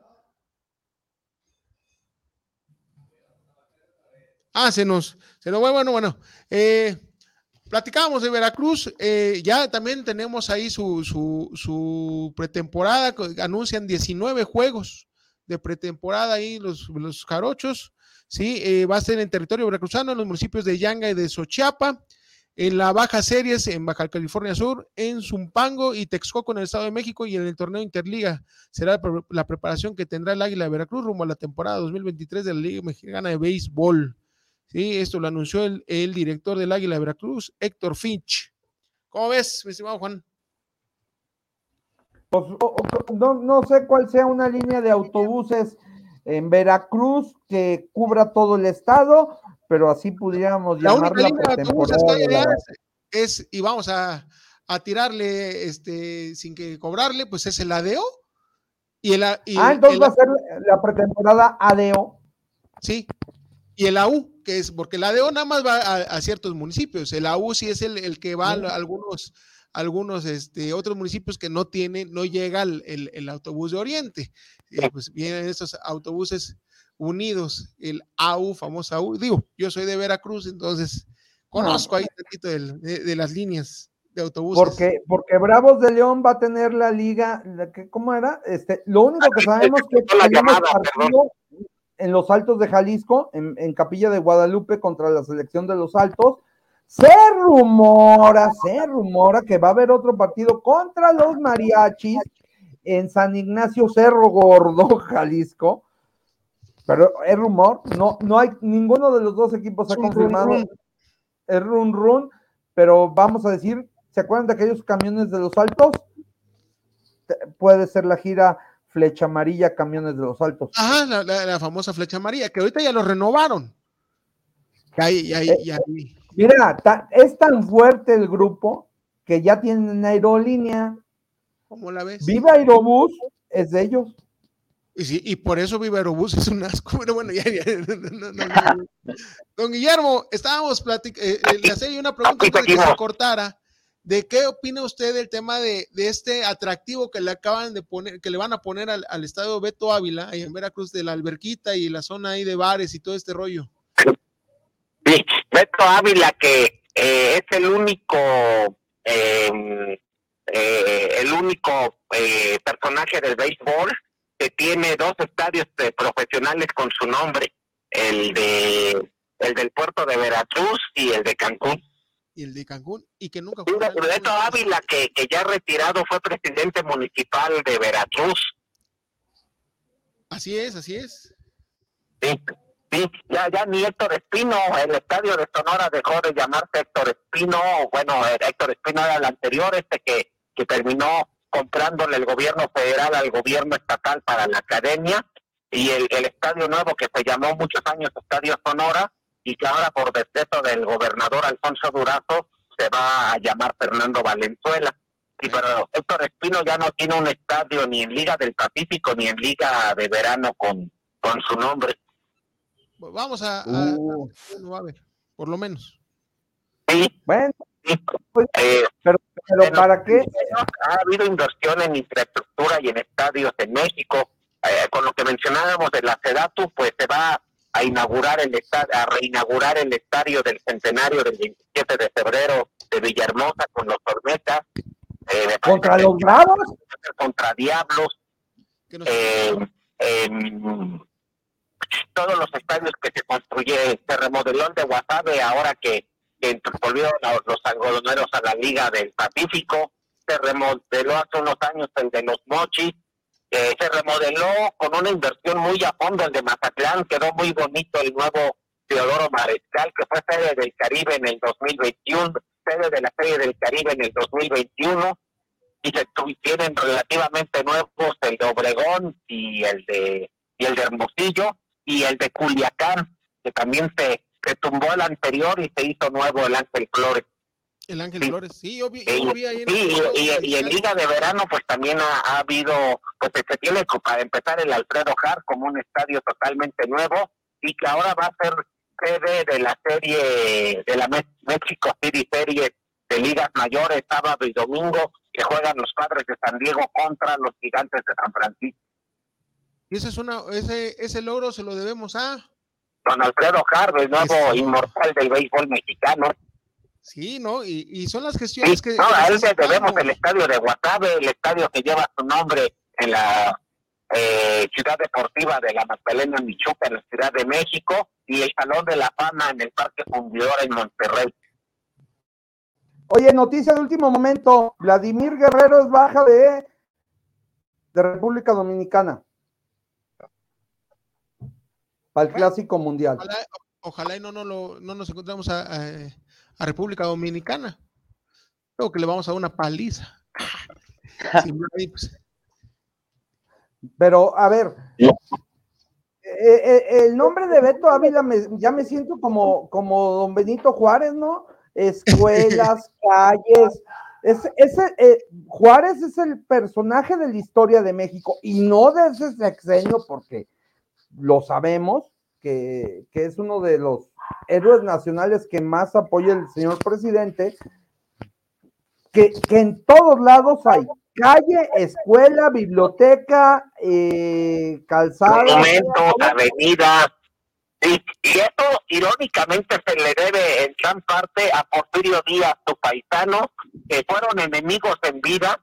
Ah, se nos, se nos, bueno, bueno, eh, platicábamos de Veracruz, eh, ya también tenemos ahí su, su, su, pretemporada, anuncian 19 juegos de pretemporada ahí los, los jarochos, sí, eh, va a ser en territorio veracruzano, en los municipios de Yanga y de Sochiapa, en la Baja Series en Baja California Sur, en Zumpango y Texcoco en el Estado de México y en el torneo Interliga. Será la preparación que tendrá el Águila de Veracruz rumbo a la temporada 2023 de la Liga Mexicana de Béisbol. Sí, esto lo anunció el, director del Águila de Veracruz, Héctor Finch. ¿Cómo ves, mi estimado Juan? Pues, no, sé cuál sea una línea de autobuses en Veracruz que cubra todo el estado, pero así pudiéramos la llamarla única línea de es, y vamos a, tirarle este sin que cobrarle, pues es el ADEO. Y el, ah, entonces va a ser la pretemporada ADEO. Sí, y el AU, que es, porque la ADO nada más va a, ciertos municipios, el AU sí es el, que va a algunos, algunos este, otros municipios que no tienen, no llega el, autobús de Oriente. Eh, pues vienen estos autobuses unidos, el AU, famoso AU. Digo, yo soy de Veracruz, entonces conozco ahí un poquito de, las líneas de autobuses. Porque, porque Bravos de León va a tener la liga, la que- ¿cómo era? Este, lo único que sabemos que llamada, partido en los Altos de Jalisco, en, en Capilla de Guadalupe contra la selección de los Altos. Se rumora, se rumora que va a haber otro partido contra los mariachis en San Ignacio Cerro Gordo, Jalisco. Pero es rumor, no, no hay, ninguno de los dos equipos ha confirmado. Es run run, pero vamos a decir, ¿se acuerdan de aquellos camiones de los altos? Puede ser la gira Flecha Amarilla Camiones de los Altos. Ajá, la, la- la famosa flecha amarilla, que ahorita ya lo renovaron. Ya, hay- ya, Eh, Mira, ta- es tan fuerte el grupo que ya tienen aerolínea. ¿Cómo la ves? Viva Aerobús es de ellos. Y, sí, y por eso Viva Aerobús es un asco. Pero bueno, ya, ya, no, no, no, no. Don Guillermo, estábamos platicando, le hacía yo una pregunta antes de que se cortara. ¿De qué opina usted del tema de, de este atractivo que le acaban de poner, que le van a poner al, al estadio Beto Ávila, ahí en Veracruz, de la alberquita y la zona ahí de bares y todo este rollo? Sí, Beto Ávila, que eh, es el único, eh, eh, el único eh, personaje del béisbol que tiene dos estadios eh, profesionales con su nombre, el de el del puerto de Veracruz y el de Cancún. Y el de Cancún, y que nunca Sí, fue. Beto Ávila, que, que ya retirado, fue presidente municipal de Veracruz. Así es, así es. Sí, sí, ya, ya ni Héctor Espino, el estadio de Sonora dejó de llamarse Héctor Espino, bueno, eh, Héctor Espino era el anterior, este que, que terminó comprándole el gobierno federal al gobierno estatal para la academia, y el, el estadio nuevo que se llamó muchos años Estadio Sonora, y que ahora por decreto del gobernador Alfonso Durazo se va a llamar Fernando Valenzuela. Sí, pero Héctor Espino ya no tiene un estadio ni en Liga del Pacífico ni en Liga de Verano con, con su nombre. Vamos a, a- Uh, a ver, por lo menos. Bueno. Pues- Eh, pero bueno, ¿para qué? Ha habido inversión en infraestructura y en estadios en México. Eh, con lo que mencionábamos de la SEDATU, pues se va a inaugurar el a reinaugurar el estadio del centenario del 27 de febrero de Villahermosa con los Tormetas. Eh, ¿Contra los Bravos? contra Diablos. Eh, todos los estadios que se construye, se remodeló el de Guasave ahora que, que volvieron los algodoneros a la Liga del Pacífico, se remodeló hace unos años el de los Mochis, eh, se remodeló con una inversión muy a fondo el de Mazatlán, quedó muy bonito el nuevo Teodoro Mariscal, que fue sede del Caribe en el 2021, sede de la Serie del Caribe en el 2021, y se tienen relativamente nuevos el de Obregón y el de y el de Hermosillo y el de Culiacán que también se, se tumbó el anterior y se hizo nuevo el Ángel Flores El Ángel Sí. Flores, sí, yo vi, Sí, yo vi ahí en sí, el y, y- en. Liga de Verano pues también ha, ha habido pues se tiene para empezar el Alfredo Hart como un estadio totalmente nuevo y que ahora va a ser sede de la serie de la México City Series de ligas mayores sábado y domingo que juegan los padres de San Diego contra los gigantes de San Francisco. Y ese es una, ese, ese logro se lo debemos a, Don Alfredo Hart, el nuevo Eso. inmortal del béisbol mexicano. sí, ¿no? Y, y son las gestiones Sí, que. no, a él le debemos el estadio de Guasave, el estadio que lleva su nombre en la eh, ciudad deportiva de la Magdalena Michuca, en la Ciudad de México, y el Salón de la Fama en el Parque Fundidor en Monterrey. Oye, noticia de último momento. Vladimir Guerrero es baja de, de República Dominicana. Para el Clásico Mundial. Ojalá, ojalá y no, no, lo, no nos encontramos a, a- a República Dominicana. Creo que le vamos a dar una paliza. Pues, Pero, a ver. eh, eh, el nombre de Beto Ávila me- ya me siento como, como don Benito Juárez, ¿no? Escuelas, calles. Es, ese, eh, Juárez es el personaje de la historia de México y no de ese sexenio, porque lo sabemos, que, que es uno de los héroes nacionales que más apoya el señor presidente, que, que en todos lados hay calle, escuela, biblioteca, eh, calzada. Monumentos, avenidas, Y, y esto irónicamente se le debe en gran parte a Porfirio Díaz, su paisano, que fueron enemigos en vida.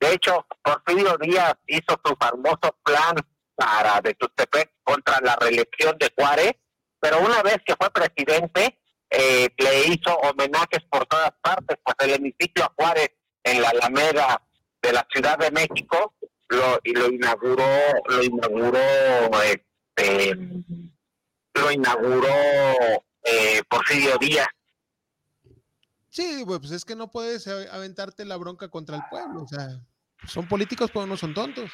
De hecho, Porfirio Díaz hizo su famoso plan para de Tutepec contra la reelección de Juárez, pero una vez que fue presidente, eh, le hizo homenajes por todas partes, pues el hemiciclo a Juárez en la Alameda de la Ciudad de México lo y lo inauguró lo inauguró este lo inauguró eh, Porfirio Díaz Sí, pues es que no puedes aventarte la bronca contra el pueblo, o sea, son políticos pero no son tontos.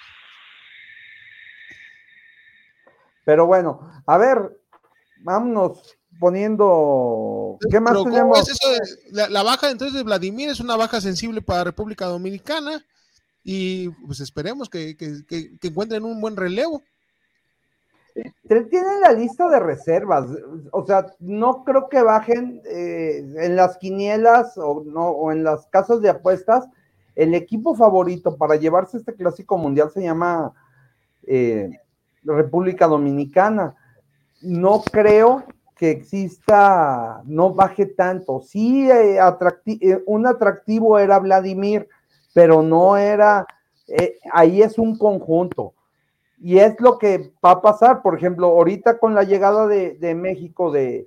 Pero bueno, a ver, vámonos poniendo. ¿Qué más tenemos? la, baja entonces de Vladimir es una baja sensible para República Dominicana y pues esperemos que, encuentren un buen relevo. Tienen la lista de reservas, o sea, no creo que bajen eh, en las quinielas o, no, o en las casas de apuestas. El equipo favorito para llevarse este clásico mundial se llama eh, República Dominicana. No creo que exista, no baje tanto. Sí, eh, eh, un atractivo era Vladimir, pero no era, eh, ahí es un conjunto. Y es lo que va a pasar, por ejemplo, ahorita con la llegada de, México de,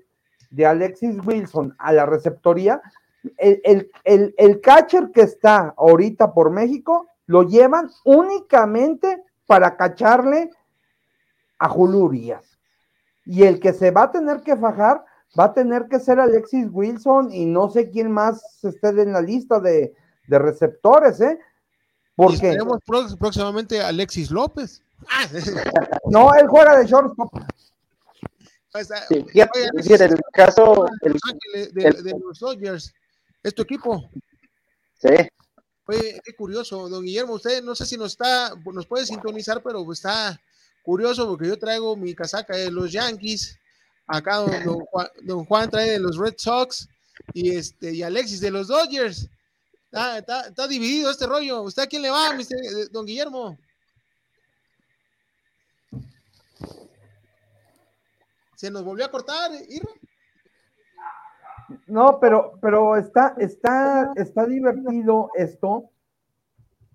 Alexis Wilson a la receptoría, el, el, catcher que está ahorita por México lo llevan únicamente para cacharle a Julurias y el que se va a tener que fajar va a tener que ser Alexis Wilson y no sé quién más esté en la lista de, receptores, ¿eh? Porque tenemos próximamente a Alexis López. no, él juega de shortstop. Sí, el caso de, los Dodgers, ¿es tu equipo? Sí. Oye, qué curioso, don Guillermo, usted no sé si nos está, nos puede sintonizar, pero está curioso porque yo traigo mi casaca de los Yankees, acá don, Juan, trae de los Red Sox y este y Alexis de los Dodgers. Está, dividido este rollo. ¿Usted a quién le va, eh, don Guillermo? ¿Se nos volvió a cortar, Irra? No, pero, pero está, está, está divertido esto.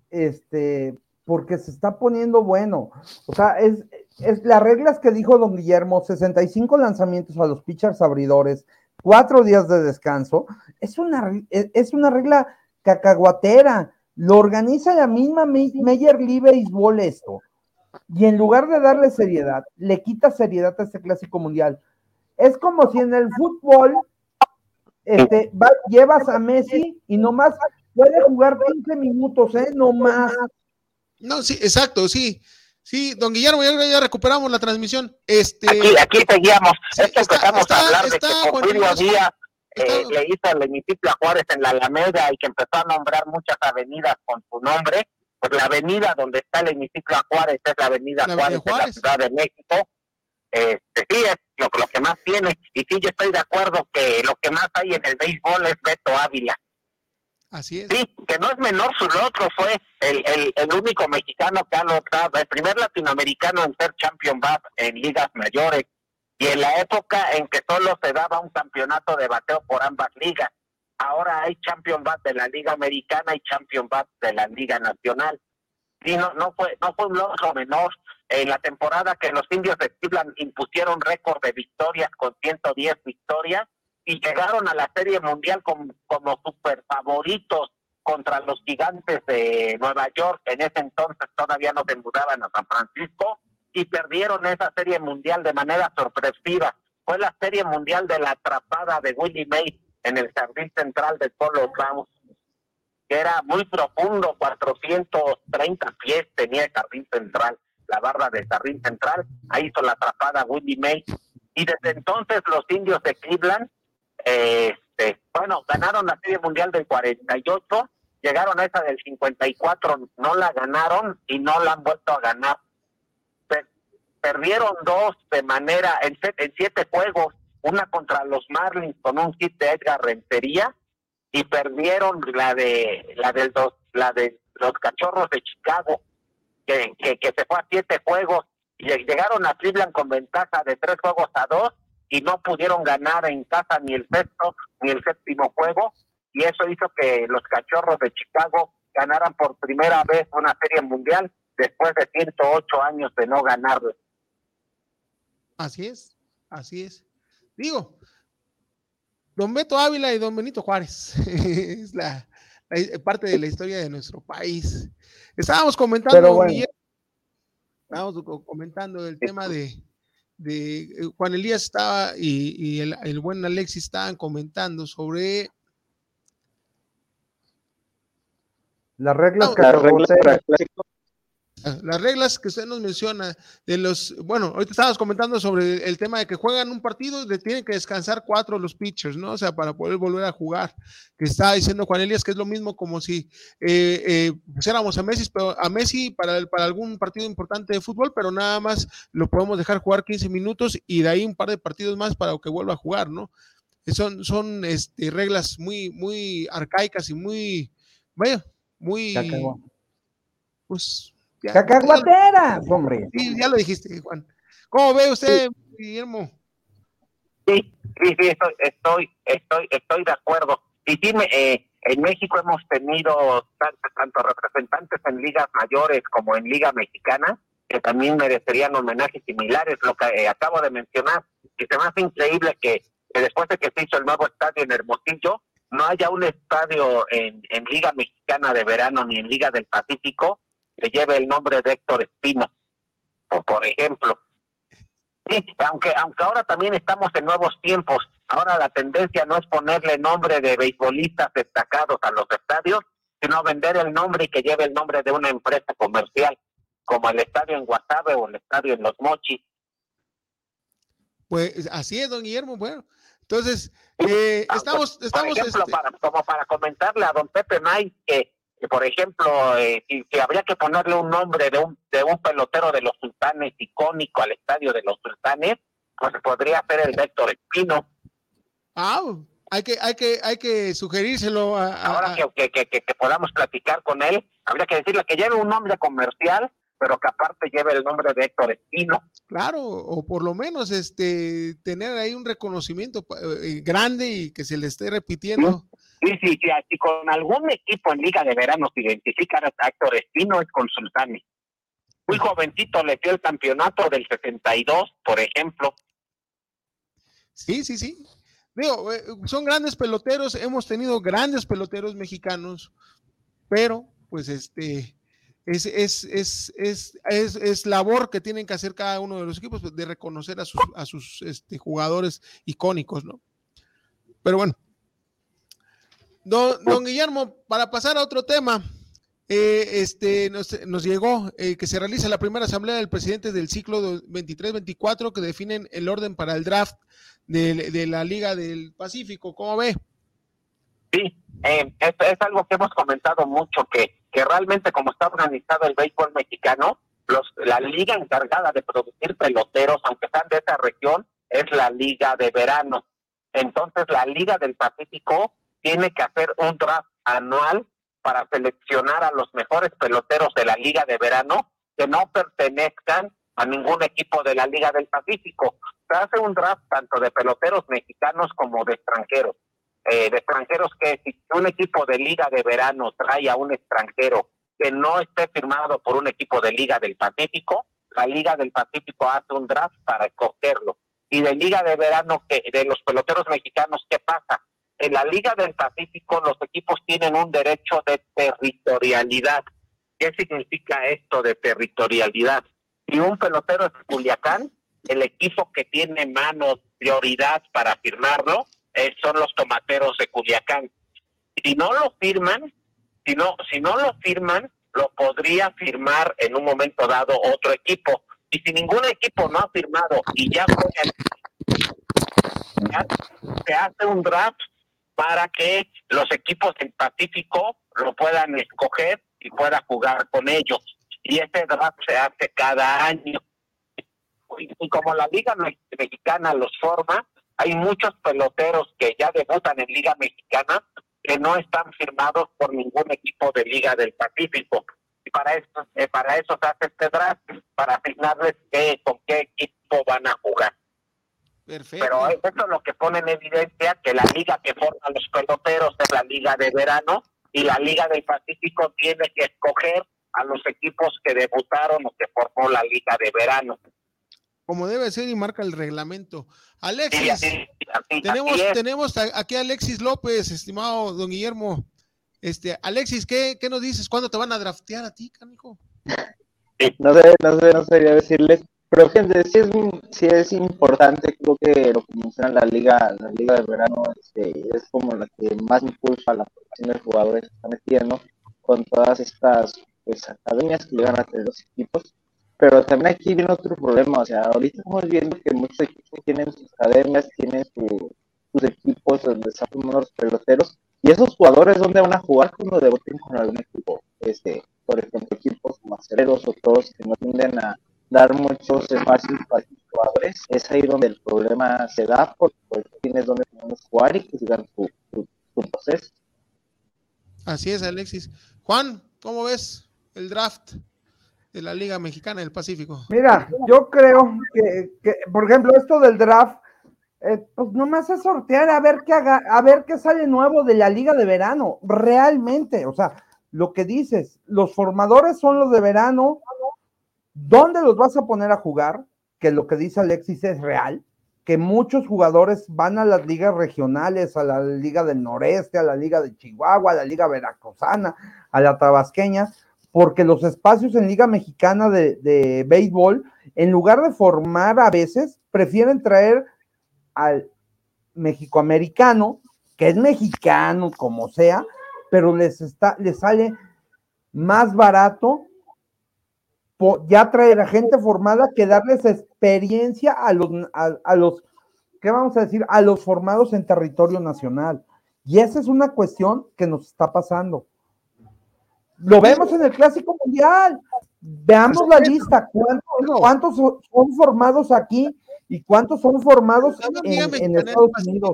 Este, porque se está poniendo bueno. O sea, es, es las reglas que dijo don Guillermo, 65 lanzamientos a los pitchers abridores, cuatro días de descanso, es una, es una regla cacahuatera, lo organiza la misma Major League Baseball esto, y en lugar de darle seriedad, le quita seriedad a este clásico mundial. Es como si en el fútbol este, llevas a Messi y nomás puede jugar 20 minutos, ¿eh? No más. No, sí, exacto, sí. Sí, don Guillermo, ya, recuperamos la transmisión. Este... Aquí, aquí seguíamos. es que empezamos a hablar de que Porfirio Díaz eh, le hizo el hemiciclo a Juárez en la Alameda y que empezó a nombrar muchas avenidas con su nombre. Pues la avenida donde está el hemiciclo a Juárez es la avenida Juárez, de la Ciudad de México. Este, sí, es lo, lo que más tiene. Y sí, yo estoy de acuerdo que lo que más hay en el béisbol es Beto Ávila. Así es. Sí, que no es menor, su otro fue el, el, el, único mexicano que ha logrado, el primer latinoamericano en ser champion bat en ligas mayores, y en la época en que solo se daba un campeonato de bateo por ambas ligas. Ahora hay champion bat de la liga americana y champion bat de la liga nacional. Sí, no, no fue, no fue un logro menor. En la temporada que los indios de Cleveland impusieron récord de victorias con 110 victorias, y llegaron a la Serie Mundial como, como super favoritos contra los gigantes de Nueva York. En ese entonces todavía no se mudaban a San Francisco y perdieron esa Serie Mundial de manera sorpresiva. Fue la Serie Mundial de la atrapada de Willie May en el jardín central de Polo Grounds, que era muy profundo, 430 pies tenía el jardín central, la barra del jardín central. Ahí hizo la atrapada Willie May. Y desde entonces los indios de Cleveland este, bueno, ganaron la Serie Mundial del 48, llegaron a esa del 54, no la ganaron y no la han vuelto a ganar. perdieron dos de manera, en, siete juegos, una contra los Marlins con un hit de Edgar Rentería y perdieron la de la del dos, la de los Cachorros de Chicago que, que, que se fue a siete juegos y llegaron a Cleveland con ventaja de tres juegos a dos y no pudieron ganar en casa ni el sexto ni el séptimo juego y eso hizo que los cachorros de Chicago ganaran por primera vez una serie mundial después de 108 años de no ganarlo. Así es, así es. Digo, don Beto Ávila y don Benito Juárez es la, parte de la historia de nuestro país. Estábamos comentando, estábamos comentando el tema de, de eh, Juan Elías estaba y, el, el, buen Alexis estaban comentando sobre Las reglas, que las reglas que usted nos menciona de los, bueno, ahorita estábamos comentando sobre el tema de que juegan un partido y tienen que descansar cuatro los pitchers, ¿no? O sea, para poder volver a jugar. Que está diciendo Juan Elias que es lo mismo como si eh, eh, pusiéramos a Messi, a Messi para, para algún partido importante de fútbol, pero nada más lo podemos dejar jugar 15 minutos y de ahí un par de partidos más para que vuelva a jugar, ¿no? Son, son este, reglas muy, muy arcaicas y muy, vaya, muy... Pues... Cacahuateras, hombre. Sí, ya lo dijiste, Juan. ¿Cómo ve usted, Guillermo? Sí, sí, sí, estoy, estoy, estoy, estoy de acuerdo. Y sí, eh, en México hemos tenido tanto, representantes en ligas mayores como en Liga Mexicana, que también merecerían homenajes similares, lo que eh, acabo de mencionar. Y se me hace increíble que, que, después de que se hizo el nuevo estadio en Hermosillo, no haya un estadio en, en Liga Mexicana de Verano ni en Liga del Pacífico que lleve el nombre de Héctor Espino, o por ejemplo. Sí, aunque, aunque ahora también estamos en nuevos tiempos, ahora la tendencia no es ponerle nombre de beisbolistas destacados a los estadios, sino vender el nombre y que lleve el nombre de una empresa comercial, como el estadio en Guasave o el estadio en Los Mochis. Pues así es, don Guillermo. Bueno, entonces, eh, estamos, estamos. Por ejemplo, este para, como para comentarle a don Pepe May que, por ejemplo, eh, si, habría que ponerle un nombre de un, de un pelotero de los sultanes icónico al estadio de los sultanes, pues podría ser el Héctor Espino. Ah, hay que, hay que, hay que sugerírselo a, ahora que, que, que, podamos platicar con él, habría que decirle que lleve un nombre comercial pero que aparte lleve el nombre de Héctor Espino. Claro, o por lo menos este tener ahí un reconocimiento eh, grande y que se le esté repitiendo. Sí, sí, sí, si con algún equipo en Liga de Verano se identifica a Héctor Espino es con Sultani. Muy jovencito le dio el campeonato del 62, por ejemplo. Sí, sí, sí. Digo, eh, son grandes peloteros, hemos tenido grandes peloteros mexicanos, pero pues este es, es, es, es, es, labor que tienen que hacer cada uno de los equipos pues, de reconocer a sus, a sus este, jugadores icónicos, ¿no? Pero bueno. Don, don Guillermo, para pasar a otro tema, eh, este, nos, nos llegó eh, que se realiza la primera asamblea del presidente del ciclo 23-24 que definen el orden para el draft de, de, la Liga del Pacífico. ¿Cómo ve? Sí, eh, es, es, algo que hemos comentado mucho, que que realmente como está organizado el béisbol mexicano, los, la liga encargada de producir peloteros, aunque sean de esa región, es la liga de verano. Entonces la liga del Pacífico tiene que hacer un draft anual para seleccionar a los mejores peloteros de la liga de verano que no pertenezcan a ningún equipo de la liga del Pacífico. Se hace un draft tanto de peloteros mexicanos como de extranjeros. Eh, de extranjeros que si un equipo de liga de verano trae a un extranjero que no esté firmado por un equipo de liga del Pacífico, la liga del Pacífico hace un draft para escogerlo. Y de liga de verano, que de los peloteros mexicanos, ¿qué pasa? En la liga del Pacífico los equipos tienen un derecho de territorialidad. ¿Qué significa esto de territorialidad? Si un pelotero es Culiacán, el equipo que tiene mano prioridad para firmarlo eh, son los tomateros de Culiacán. Si no lo firman, si no, si no lo firman, lo podría firmar en un momento dado otro equipo. Y si ningún equipo no ha firmado y ya, se hace un draft para que los equipos del Pacífico lo puedan escoger y pueda jugar con ellos. Y ese draft se hace cada año. Y como la Liga Mexicana los forma, hay muchos peloteros que ya debutan en Liga Mexicana que no están firmados por ningún equipo de Liga del Pacífico. Y para eso, eh, para eso se hace este draft, para asignarles qué, con qué equipo van a jugar. Perfecto. Pero eso es lo que pone en evidencia que la liga que forma los peloteros es la liga de verano y la liga del Pacífico tiene que escoger a los equipos que debutaron o que formó la liga de verano. Como debe ser y marca el reglamento. Alexis, tenemos, tenemos aquí a Alexis López, estimado don Guillermo. Este, Alexis, ¿qué, qué nos dices? ¿Cuándo te van a draftear a ti, canijo? No sé, no sé, no sabría decirles. Pero gente, sí es, sí es importante, creo que lo que menciona la liga, la liga de verano este, es como la que más impulsa la formación de jugadores que están metiendo con todas estas pues academias que llegan a tener los equipos. Pero también aquí viene otro problema, o sea, ahorita estamos viendo que muchos equipos tienen sus academias, tienen su- sus equipos donde están formando los peloteros, y esos jugadores dónde van a jugar cuando debuten con algún equipo, este, por ejemplo, equipos como aceleros o todos que no tienden a dar muchos espacios para sus jugadores, es ahí donde el problema se da porque pues, tienes donde podemos jugar y que sigan su, su, su proceso. Así es, Alexis. Juan, ¿cómo ves el draft de la Liga Mexicana del Pacífico? Mira, yo creo que, que, por ejemplo, esto del draft, eh, pues nomás es sortear a ver qué haga, a ver qué sale nuevo de la liga de verano, realmente, o sea, lo que dices, los formadores son los de verano, ¿dónde los vas a poner a jugar? Que lo que dice Alexis es real, que muchos jugadores van a las ligas regionales, a la liga del noreste, a la liga de Chihuahua, a la liga veracruzana, a la tabasqueña, porque los espacios en Liga Mexicana de, Béisbol, en lugar de formar a veces, prefieren traer al mexicoamericano, que es mexicano como sea, pero les, está, les sale más barato ya traer a gente formada que darles experiencia a los, a los, ¿qué vamos a decir? A los formados en territorio nacional. Y esa es una cuestión que nos está pasando. Lo vemos en el Clásico Mundial. Veamos la lista. ¿Cuántos, cuántos son formados aquí y cuántos son formados en, Estados Unidos?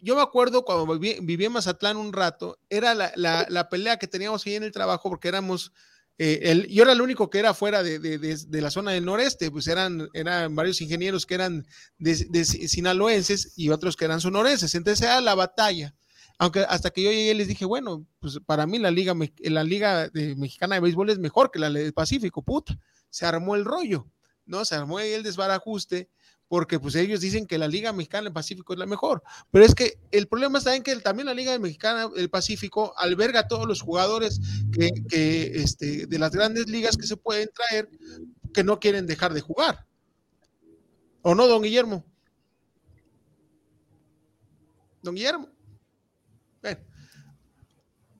Yo me acuerdo cuando viví, viví en Mazatlán un rato, era la, la- la pelea que teníamos ahí en el trabajo porque éramos, eh, el- yo era el único que era fuera de, de- de- de la zona del noreste, pues eran, eran varios ingenieros que eran de, de sinaloenses y otros que eran sonorenses, entonces era la batalla. Aunque hasta que yo llegué les dije, bueno, pues para mí la liga, la liga de- mexicana de béisbol es mejor que la del Pacífico, puta. Se armó el rollo, ¿no? Se armó el desbarajuste porque pues ellos dicen que la Liga Mexicana del Pacífico es la mejor, pero es que el problema está en que también la Liga Mexicana del Pacífico alberga a todos los jugadores que, este, de las grandes ligas que se pueden traer que no quieren dejar de jugar. ¿O no, don Guillermo? Don Guillermo.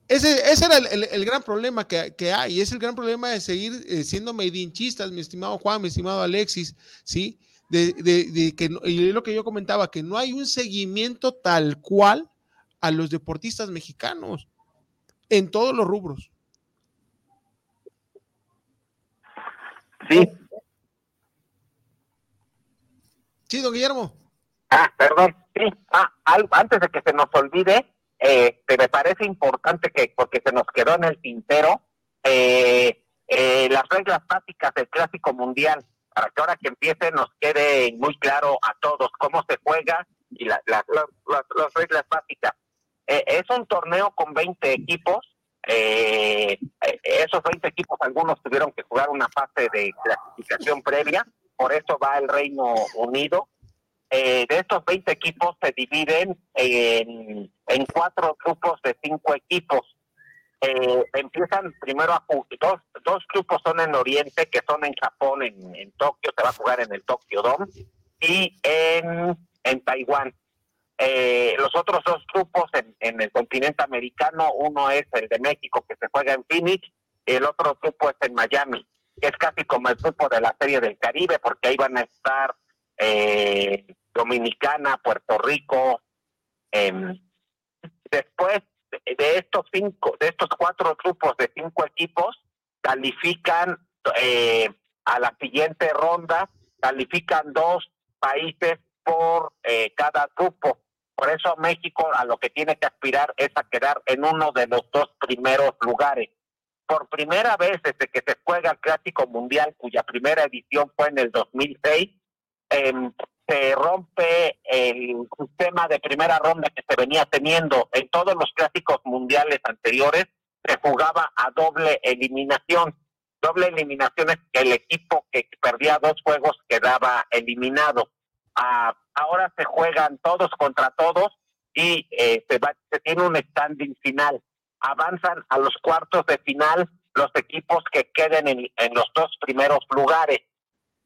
Ese, ese era el, el- el gran problema que, que hay, es el gran problema de seguir eh, siendo medinchistas, mi estimado Juan, mi estimado Alexis, ¿sí? De, de- de que, y es lo que yo comentaba, que no hay un seguimiento tal cual a los deportistas mexicanos en todos los rubros. Sí, Sí, don Guillermo. Ah, perdón, sí. Ah, algo, antes de que se nos olvide, eh, me parece importante que, porque se nos quedó en el tintero, eh, eh, las reglas básicas del Clásico Mundial, para que ahora que empiece nos quede muy claro a todos cómo se juega y la- la- la- las reglas básicas. Eh, es un torneo con 20 equipos. eh, eh, esos 20 equipos, algunos tuvieron que jugar una fase de clasificación previa, por eso va el Reino Unido. Eh, de estos 20 equipos se dividen en, cuatro grupos de cinco equipos. Eh, empiezan primero a dos, dos grupos son en Oriente, que son en Japón, en, en Tokio, se va a jugar en el Tokyo Dome, y en, en Taiwán. Eh, los otros dos grupos en, en el continente americano, uno es el de México, que se juega en Phoenix, y el otro grupo es en Miami, que es casi como el grupo de la Serie del Caribe, porque ahí van a estar eh, Dominicana, Puerto Rico. em, después de, estos cinco, de estos cuatro grupos de cinco equipos, califican eh, a la siguiente ronda, califican dos países por eh, cada grupo. Por eso México a lo que tiene que aspirar es a quedar en uno de los dos primeros lugares. Por primera vez desde que se juega el Clásico Mundial, cuya primera edición fue en el 2006, em, se rompe el sistema de primera ronda que se venía teniendo en todos los clásicos mundiales anteriores, se jugaba a doble eliminación. Doble eliminación es que el equipo que perdía dos juegos quedaba eliminado. Ah, ahora se juegan todos contra todos y eh, se, va, se tiene un standing final. Avanzan a los cuartos de final los equipos que queden en, en los dos primeros lugares.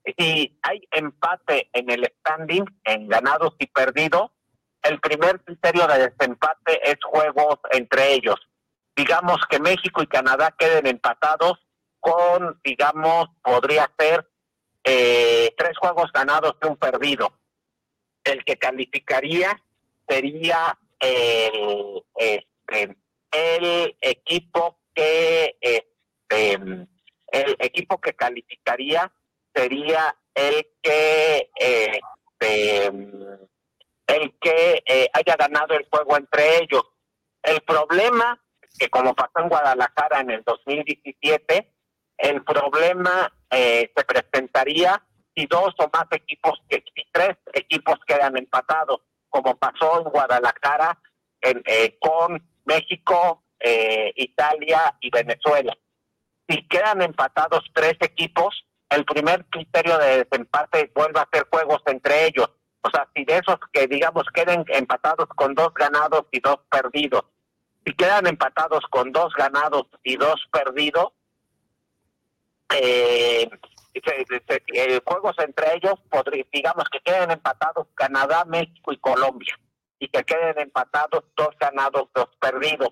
Si hay empate en el standing, en ganados y perdidos, el primer criterio de desempate es juegos entre ellos. Digamos que México y Canadá queden empatados con, digamos, podría ser eh, tres juegos ganados y un perdido. El que calificaría sería el, este, el equipo que este, el equipo que calificaría sería el que este, el que eh, haya ganado el juego entre ellos. El problema que como pasó en Guadalajara en el 2017, el problema eh, se presentaría si dos o más equipos, si tres equipos quedan empatados, como pasó en Guadalajara en, eh, con México, Italia y Venezuela. Si quedan empatados tres equipos, el primer criterio de desempate vuelve a ser juegos entre ellos. O sea, si de esos que digamos queden empatados con dos ganados y dos perdidos, si quedan empatados con dos ganados y dos perdidos, eh, eh juegos entre ellos, podría, digamos que queden empatados Canadá, México y Colombia, y que queden empatados dos ganados, dos perdidos.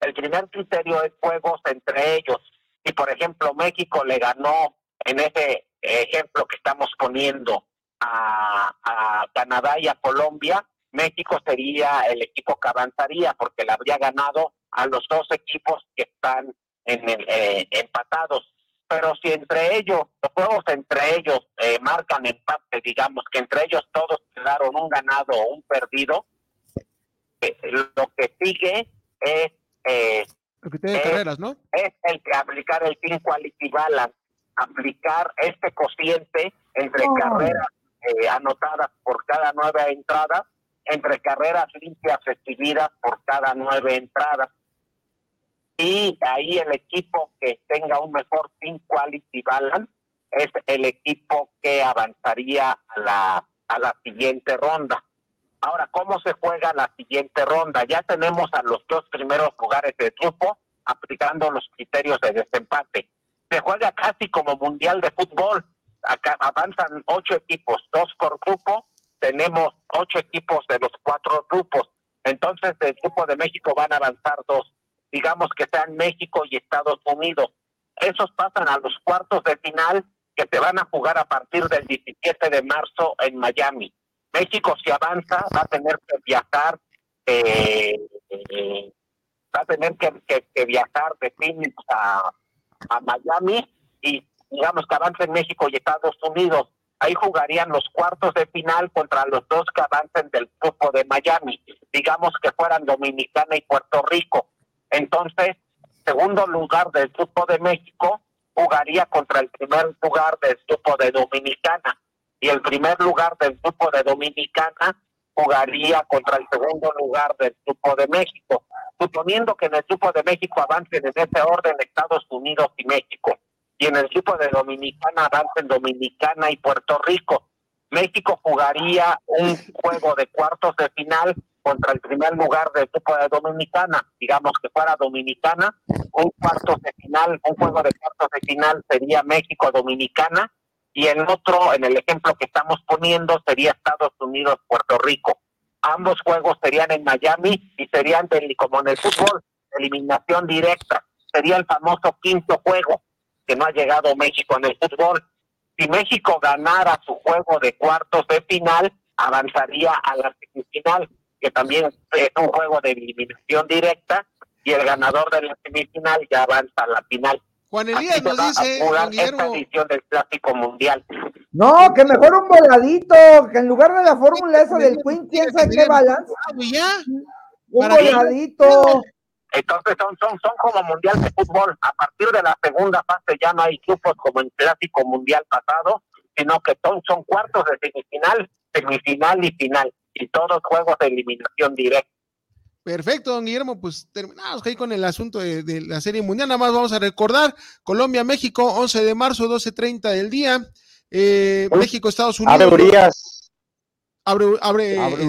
El primer criterio es juegos entre ellos. Si, por ejemplo, México le ganó en ese ejemplo que estamos poniendo a, Canadá y a Colombia, México sería el equipo que avanzaría porque le habría ganado a los dos equipos que están en el, eh, empatados. Pero si entre ellos, los juegos entre ellos eh, marcan empate, digamos que entre ellos todos quedaron un ganado o un perdido, eh, lo que sigue es, lo que tiene carreras, ¿no? Es el que aplicar el team quality balance aplicar este cociente entre oh. carreras eh, anotadas por cada nueva entrada, entre carreras limpias recibidas por cada nueve entradas. Y ahí el equipo que tenga un mejor team quality balance es el equipo que avanzaría a la, a la siguiente ronda. Ahora, ¿cómo se juega la siguiente ronda? Ya tenemos a los dos primeros lugares del grupo aplicando los criterios de desempate se juega casi como mundial de fútbol. Acá avanzan ocho equipos, dos por grupo. Tenemos ocho equipos de los cuatro grupos. Entonces, del grupo de México van a avanzar dos. Digamos que sean México y Estados Unidos. Esos pasan a los cuartos de final que se van a jugar a partir del 17 de marzo en Miami. México, si avanza, va a tener que viajar, eh, eh, va a tener que, que viajar de Phoenix a, a Miami y digamos que avancen México y Estados Unidos. Ahí jugarían los cuartos de final contra los dos que avancen del grupo de Miami. Digamos que fueran Dominicana y Puerto Rico. Entonces, segundo lugar del grupo de México jugaría contra el primer lugar del grupo de Dominicana. Y el primer lugar del grupo de Dominicana jugaría contra el segundo lugar del grupo de México suponiendo que en el grupo de México avancen en ese orden Estados Unidos y México, y en el grupo de Dominicana avancen Dominicana y Puerto Rico. México jugaría un juego de cuartos de final contra el primer lugar del grupo de Dominicana, digamos que fuera Dominicana, un cuartos de final, un juego de cuartos de final sería México-Dominicana, y el otro, en el ejemplo que estamos poniendo, sería Estados Unidos-Puerto Rico ambos juegos serían en Miami y serían como en el fútbol, eliminación directa. Sería el famoso quinto juego que no ha llegado México en el fútbol. Si México ganara su juego de cuartos de final, avanzaría a la semifinal, que también es un juego de eliminación directa, y el ganador de la semifinal ya avanza a la final. Juan Elías nos dice, esta edición del Clásico Mundial. No, que mejor un voladito, que en lugar de la fórmula esa del Queen, quién sabe qué balance. Un voladito. Entonces son, son, son como mundial de fútbol. A partir de la segunda fase ya no hay grupos como en clásico mundial pasado, sino que son, son cuartos de semifinal semifinal y final, y todos juegos de eliminación directa. Perfecto, don Guillermo, pues terminamos ahí con el asunto de, la Serie Mundial. Nada más vamos a recordar, Colombia, México, 11 de marzo, 12.30 del día. Eh, México, Estados Unidos. Abre, abre, abre,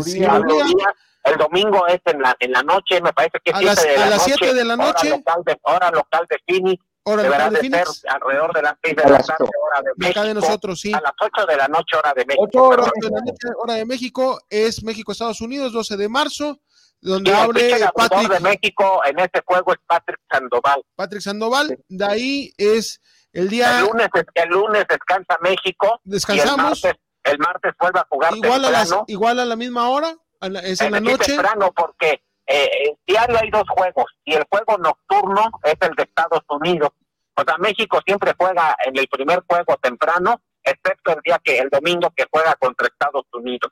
el domingo es en la, en la noche, me parece que es a las, de la a las 7 de la noche. Hora local de, hora local de Phoenix. Hora local de, de Phoenix. ser alrededor de las 6 de la tarde, hora de México. Acá de nosotros, sí. A las 8 de la noche, hora de México. 8 horas de la noche, hora de México, es México, Estados Unidos, 12 de marzo, donde el abre Patrick, de México en este juego es Patrick Sandoval. Patrick Sandoval. De ahí es el día, El lunes, el lunes descansa México. Descansamos. Y el martes, el martes vuelve a jugar igual a, las, temprano. igual a la misma hora, a la- es en la Sí, noche. temprano porque eh, diario hay dos juegos y el juego nocturno es el de Estados Unidos. O sea, México siempre juega en el primer juego temprano, excepto el día que el domingo que juega contra Estados Unidos.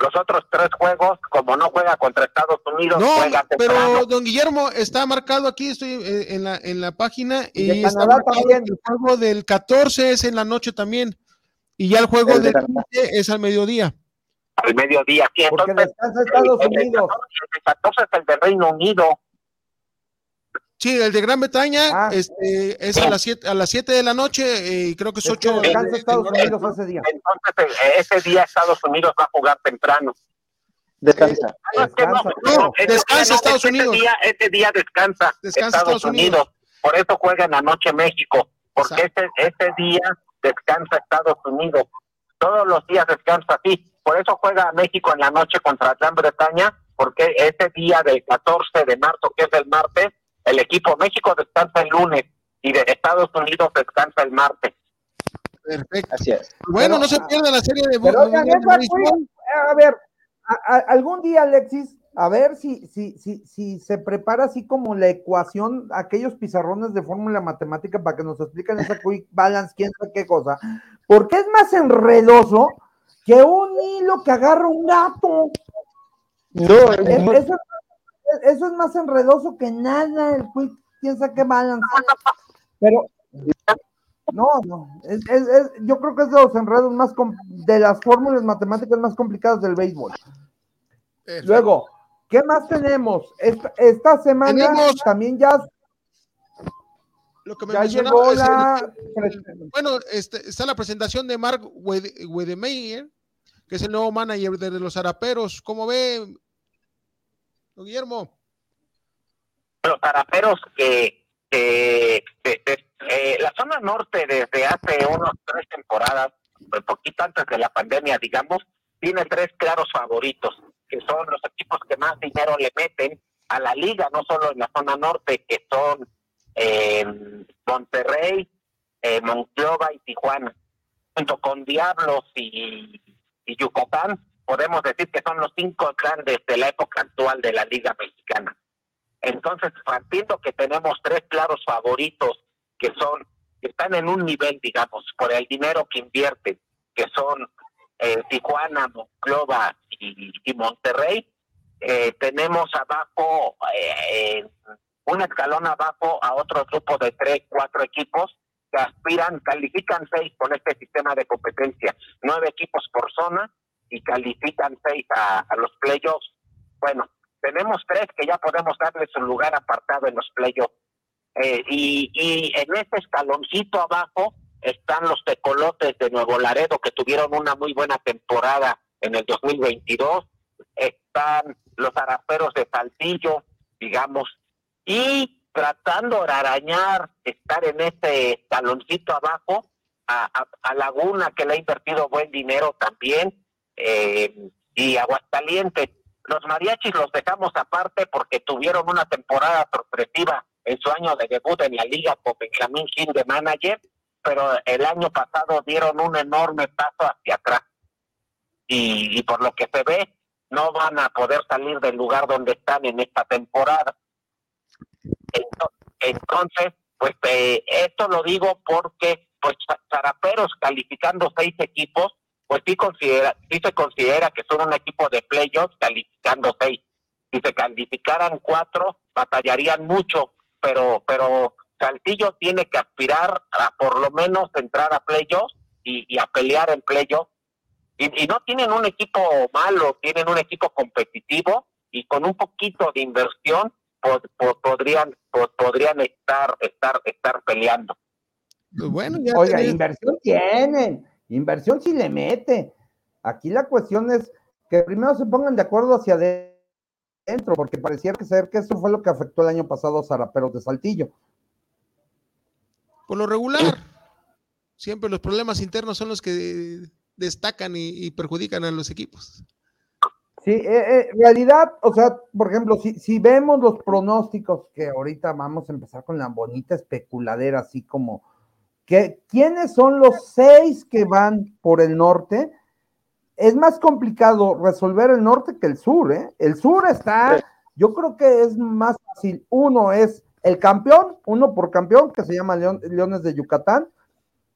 Los otros tres juegos, como no juega contra Estados Unidos, No, juega temprano. pero don Guillermo está marcado aquí, estoy eh, en la, en la página Y de y está Canadá marcado también. que el juego del 14 es en la noche también y ya el juego El de del Canadá. 15 es al mediodía. al mediodía. Sí, Porque entonces, descansa Estados el, el Unidos. 14, el 14 es el de Reino Unido. Sí, el de Gran Bretaña Ah. este, es a las 7 a las 7 de la noche eh, y creo que es Es 8 que descansa Estados Unidos ese día. Entonces, eh, ese día Estados Unidos va a jugar temprano. Descansa. No, es que no, Descansa, no, no, Estados ese Unidos. Día, ese día descansa, Descansa Estados, Estados Unidos. Unidos. Por eso juega en la noche México, porque ese, ese día descansa Estados Unidos. Todos los días descansa así. Por eso juega México en la noche contra Gran Bretaña, porque ese día del 14 de marzo, que es el martes, equipo México descansa el lunes y de Estados Unidos descansa el martes. Perfecto. Así es. Bueno, Pero- no se pierda la serie de, Pero de- oigan, de esa béisbol. fue- a ver, a- a- algún día, Alexis, a ver si, si, si, si se prepara así como la ecuación, aquellos pizarrones de fórmula matemática para que nos expliquen esa quick balance, quién sabe qué cosa, porque es más enredoso que un hilo que agarra un gato. No, Es- Eso, es- eso es más enredoso que nada, el quick, quién sabe qué balance. Pero, no, no, es, es- es- yo creo que es de los enredos más, de las fórmulas matemáticas más complicadas del béisbol. Perfecto. Luego, ¿qué más tenemos? Esta, esta semana Tenemos- también ya, Lo que me ya mencionaba la... Bueno, este, está la presentación de Mark Wede- Wedemeyer, que es el nuevo manager de los Araperos. ¿Cómo ve, Guillermo? los taraperos que, eh, la zona norte desde hace unos tres temporadas, un poquito antes de la pandemia, digamos, tiene tres claros favoritos, que son los equipos que más dinero le meten a la liga, no solo en la zona norte, que son eh, Monterrey, eh, Monclova y Tijuana, junto con Diablos y, y Yucatán, podemos decir que son los cinco grandes de la época actual de la liga mexicana. Entonces, partiendo que tenemos tres claros favoritos que son, que están en un nivel, digamos, por el dinero que invierten, que son eh, Tijuana, Monclova y, Monterrey, eh, tenemos abajo, eh, eh, un escalón abajo a otro grupo de tres, cuatro equipos que aspiran, califican seis con este sistema de competencia, nueve equipos por zona y califican seis a, los playoffs. Bueno, tenemos tres que ya podemos darle su lugar apartado en los playoffs. Eh, y, y en ese escaloncito abajo están los tecolotes de Nuevo Laredo que tuvieron una muy buena temporada en el 2022. Están los araperos de Saltillo, digamos, y tratando de arañar, estar en ese escaloncito abajo, a- a Laguna que le ha invertido buen dinero también, eh, y Aguascalientes. Los mariachis los dejamos aparte porque tuvieron una temporada sorpresiva en su año de debut en la liga con Benjamín Gil de manager, pero el año pasado dieron un enorme paso hacia atrás. Y, y por lo que se ve, no van a poder salir del lugar donde están en esta temporada. Ento- Entonces, pues eh, esto lo digo porque pues Zaraperos calificando seis equipos, pues sí considera, sí se considera que son un equipo de playoffs calificando seis. Si se calificaran cuatro, batallarían mucho, pero, pero Saltillo tiene que aspirar a por lo menos entrar a playoffs y, y a pelear en playoffs Y, y no tienen un equipo malo, tienen un equipo competitivo y con un poquito de inversión po- po- podrían po- podrían estar estar estar peleando. Pues bueno, ya Oiga, tenés- inversión tienen, inversión sí le mete. Aquí la cuestión es que primero se pongan de acuerdo hacia adentro, porque pareciera que ser que eso fue lo que afectó el año pasado a Zaraperos de Saltillo. por lo regular, siempre los problemas internos son los que destacan y, y perjudican a los equipos. Sí, eh, eh, en realidad, o sea, por ejemplo, si, si vemos los pronósticos, que ahorita vamos a empezar con la bonita especuladera, así como, que, ¿quiénes son los seis que van por el norte? Es más complicado resolver el norte que el sur, ¿eh? El sur está, yo creo que es más fácil. Uno es el campeón, uno por campeón, que se llama León- Leones de Yucatán,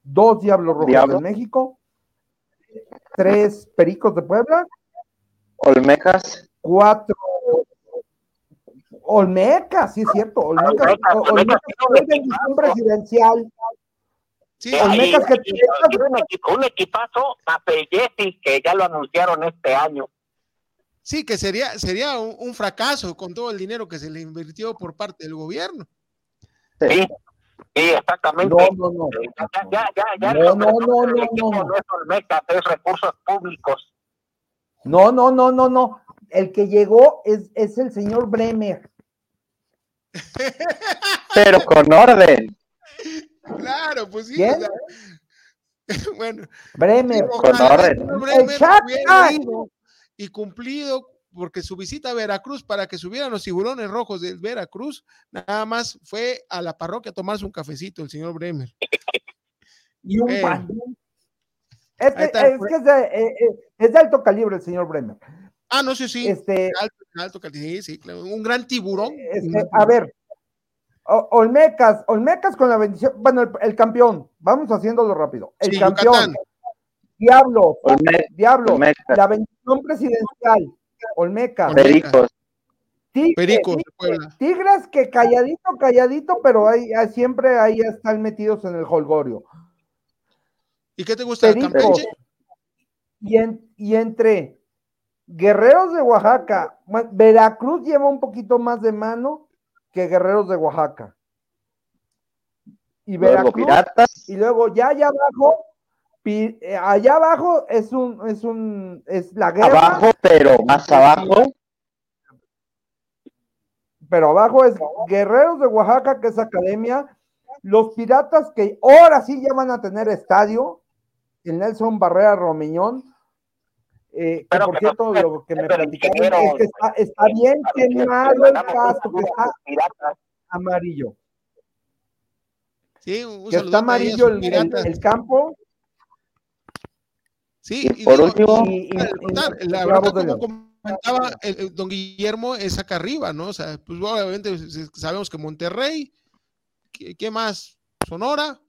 dos Diablos Rojos Diablo. de México, tres Pericos de Puebla, Olmejas, cuatro Olmecas, sí es cierto, Olmecas, Olmecas, Olmecas Olmecas fue presidencial. Sí, Olmecas que- un, equipo, un equipazo más el Jesse que ya lo anunciaron este año. sí, que sería, sería un, un fracaso con todo el dinero que se le invirtió por parte del gobierno. Sí, sí, exactamente. No, no, no. Ya, ya, ya, ya, No, no, no, no, no. no es recursos públicos. No, no, no, no, no. El que llegó es, es el señor Bremer. pero con orden. Claro, pues sí. ¿Quién? o sea, bueno, Bremer. Con orden. el señor El Bremer hubiera ido y cumplido porque su visita a Veracruz para que subieran los tiburones rojos del Veracruz, nada más fue a la parroquia a tomarse un cafecito el señor Bremer. Y un Eh. pan. Es que, Ahí está. es, que es, de, eh, es de alto calibre el señor Bremer. Ah, no sé si Este, alto, alto calibre, sí, sí, claro, un gran tiburón. Este, a ver, Olmecas, Olmecas con la bendición, bueno, el, el campeón, vamos haciéndolo rápido. El Sí, campeón, Yucatán. Diablo, Olme- Diablo, Olmecas. la bendición presidencial, Olmecas. Pericos, Tigres, Pericos de Tigres, Puebla. Tigres que calladito, calladito, pero ahí, ahí siempre ahí están metidos en el holgorio. ¿Y qué te gusta? ¿El Pericos. Campeche? Y, en- y entre Guerreros de Oaxaca, Veracruz lleva un poquito más de mano que Guerreros de Oaxaca. Y luego Piratas, y luego ya allá abajo, pi- eh, allá abajo es un, es un, es la guerra, abajo, pero más abajo, pero abajo es Guerreros de Oaxaca, que es academia, los piratas que ahora sí ya van a tener estadio, el Nelson Barrera Romeñón, eh, que Pero por que cierto, lo que me platicaron es que está, está bien a ver, quemado el pasto, que está piratas. Sí, amarillo, un que está amarillo el, el- el campo, Sí, Y por último- y, y- la verdad, como comentaba el, el don Guillermo, es acá arriba, ¿no? O sea, pues obviamente s- sabemos que Monterrey, ¿qué, qué más? Sonora,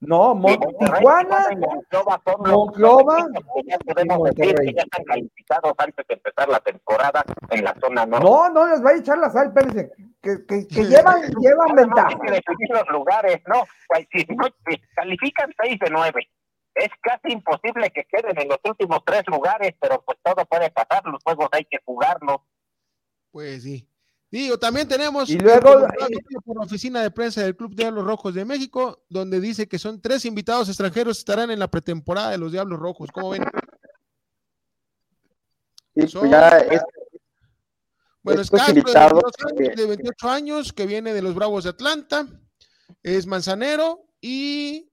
No, Mon- Y Monterrey, Tijuana, Monclova son los- Monclova que ya podemos decir Monterrey. que ya están calificados antes de empezar la temporada en la zona norte. no, no les va a echar la sal, espérense, que, que, que llevan, llevan no ventaja. hay que los lugares, no. Pues, si, no, si califican 6 de 9. Es casi imposible que queden en los últimos tres lugares, pero pues todo puede pasar. Los juegos hay que jugarlos. pues sí. Digo, también tenemos Y luego- comunicado por la oficina de prensa del Club Diablos Rojos de México, donde dice que son tres invitados extranjeros estarán en la pretemporada de los Diablos Rojos. ¿Cómo ven? pues ya es- Bueno, es Castro, de, invitados 22 años, que- de 28 años, que viene de los Bravos de Atlanta, es Manzanero y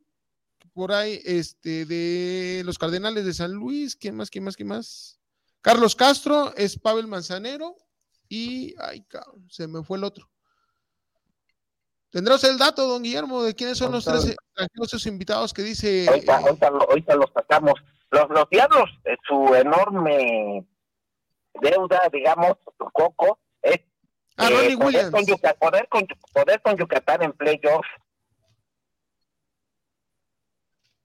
por ahí, este, de los Cardenales de San Luis, ¿quién más, quién más, quién más? Carlos Castro, es Pavel Manzanero y, ay, cabrón, se me fue el otro. ¿Tendrás el dato, don Guillermo, de quiénes son los tres extranjeros invitados que dice? Ahorita, eh, ahorita, lo- ahorita los sacamos. Los, los diablos, eh, su enorme deuda, digamos, su coco, es ah, eh, poder, con Yuca- poder, con, poder con Yucatán en playoff.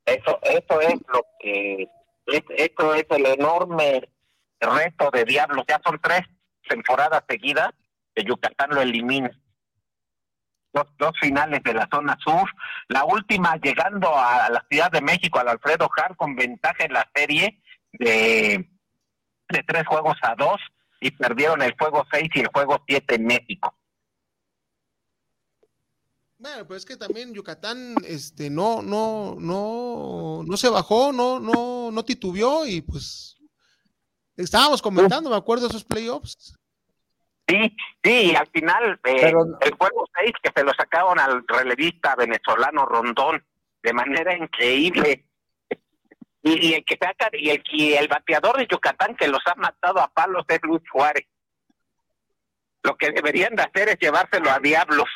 Eso, eso es lo que, es- esto es el enorme reto de Diablos. Ya son tres temporadas seguidas que Yucatán lo elimina. dos, finales de la zona sur, la última llegando a la Ciudad de México al Alfredo Hart con ventaja en la serie de, de tres juegos a dos y perdieron el juego seis y el juego siete en México. Bueno, pues es que también Yucatán, este, no, no, no, no se bajó, no, no, no titubeó y pues estábamos comentando, me acuerdo esos playoffs. Sí, sí, y al final eh, Pero- el juego 6 que se lo sacaron al relevista venezolano Rondón de manera increíble. Y, y el que saca, y el, y el bateador de Yucatán que los ha matado a palos es Luis Juárez. Lo que deberían de hacer es llevárselo a diablos.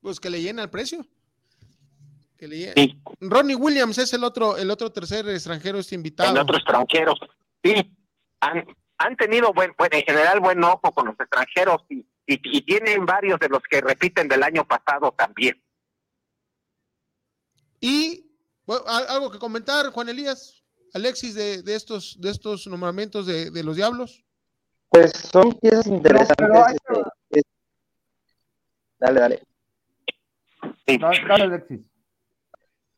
Pues que le llena el precio. Que le. Sí, Ronnie Williams es el otro, el otro tercer extranjero este invitado. en otros extranjeros. Sí, han, han tenido buen, buen- en general buen ojo con los extranjeros y, y, y tienen varios de los que repiten del año pasado también. Y bueno, ¿al- algo que comentar, Juan Elías, Alexis, de, de estos, de estos nombramientos de, de los diablos. Pues son piezas interesantes. pero este, es- Dale, dale. Sí. Dale, dale, Alexis.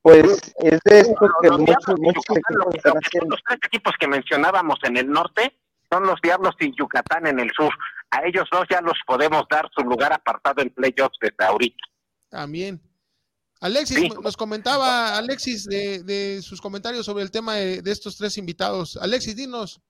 Pues es de esto que Los muchos, Diablos y muchos Yucatán, lo equipos que- están lo que son haciendo. los tres equipos que mencionábamos en el norte son los Diablos y Yucatán en el sur. A ellos dos ya los podemos dar su lugar apartado en playoffs desde ahorita. También. Alexis, Sí. nos comentaba Alexis de, de sus comentarios sobre el tema de, de estos tres invitados. Alexis, dinos.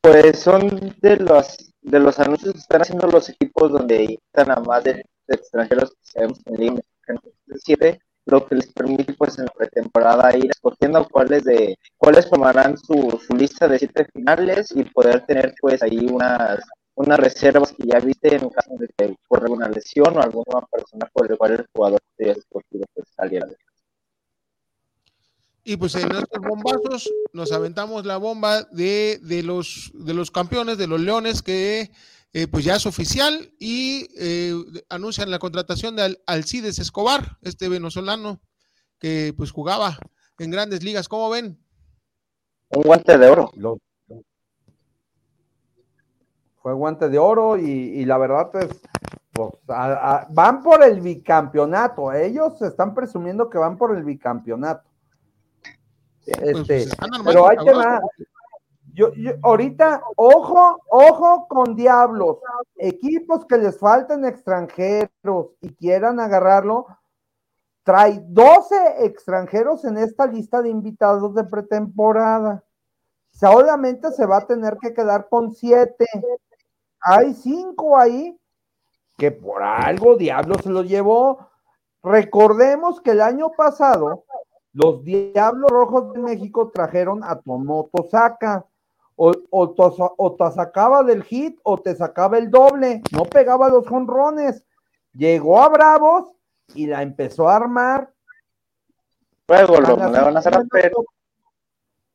Pues son de los de los anuncios que están haciendo los equipos donde están a más de, de extranjeros que sabemos en Liga Mexicana de siete, lo que les permite pues en la pretemporada ir escogiendo cuáles de cuáles formarán su, su lista de siete finales y poder tener pues ahí unas unas reservas que ya viste en caso de que por alguna lesión o alguna persona por el cual el jugador se haya escogido pues saliera de Y pues en estos bombazos nos aventamos la bomba de, de los, de los campeones, de los Leones, que eh, pues ya es oficial y eh, anuncian la contratación de Al- Alcides Escobar, este venezolano que pues jugaba en grandes ligas. ¿Cómo ven? un guante de oro. Fue guante de oro y, y la verdad es, pues, a- a- van por el bicampeonato. Ellos están presumiendo que van por el bicampeonato. Pues, Este, pues, armando pero ahí te va. Yo, yo- ahorita, ojo, ojo con diablos. Equipos que les falten extranjeros y quieran agarrarlo, trae 12 extranjeros en esta lista de invitados de pretemporada. Solamente se va a tener que quedar con 7. Hay 5 ahí que por algo Diablo se los llevó. Recordemos que el año pasado los Diablos Rojos de México trajeron a Tomoto Saka. O, o, to- o te sacaba del hit o te sacaba el doble. No pegaba los jonrones. Llegó a Bravos y la empezó a armar. Luego lo mandaron a Zaraperos.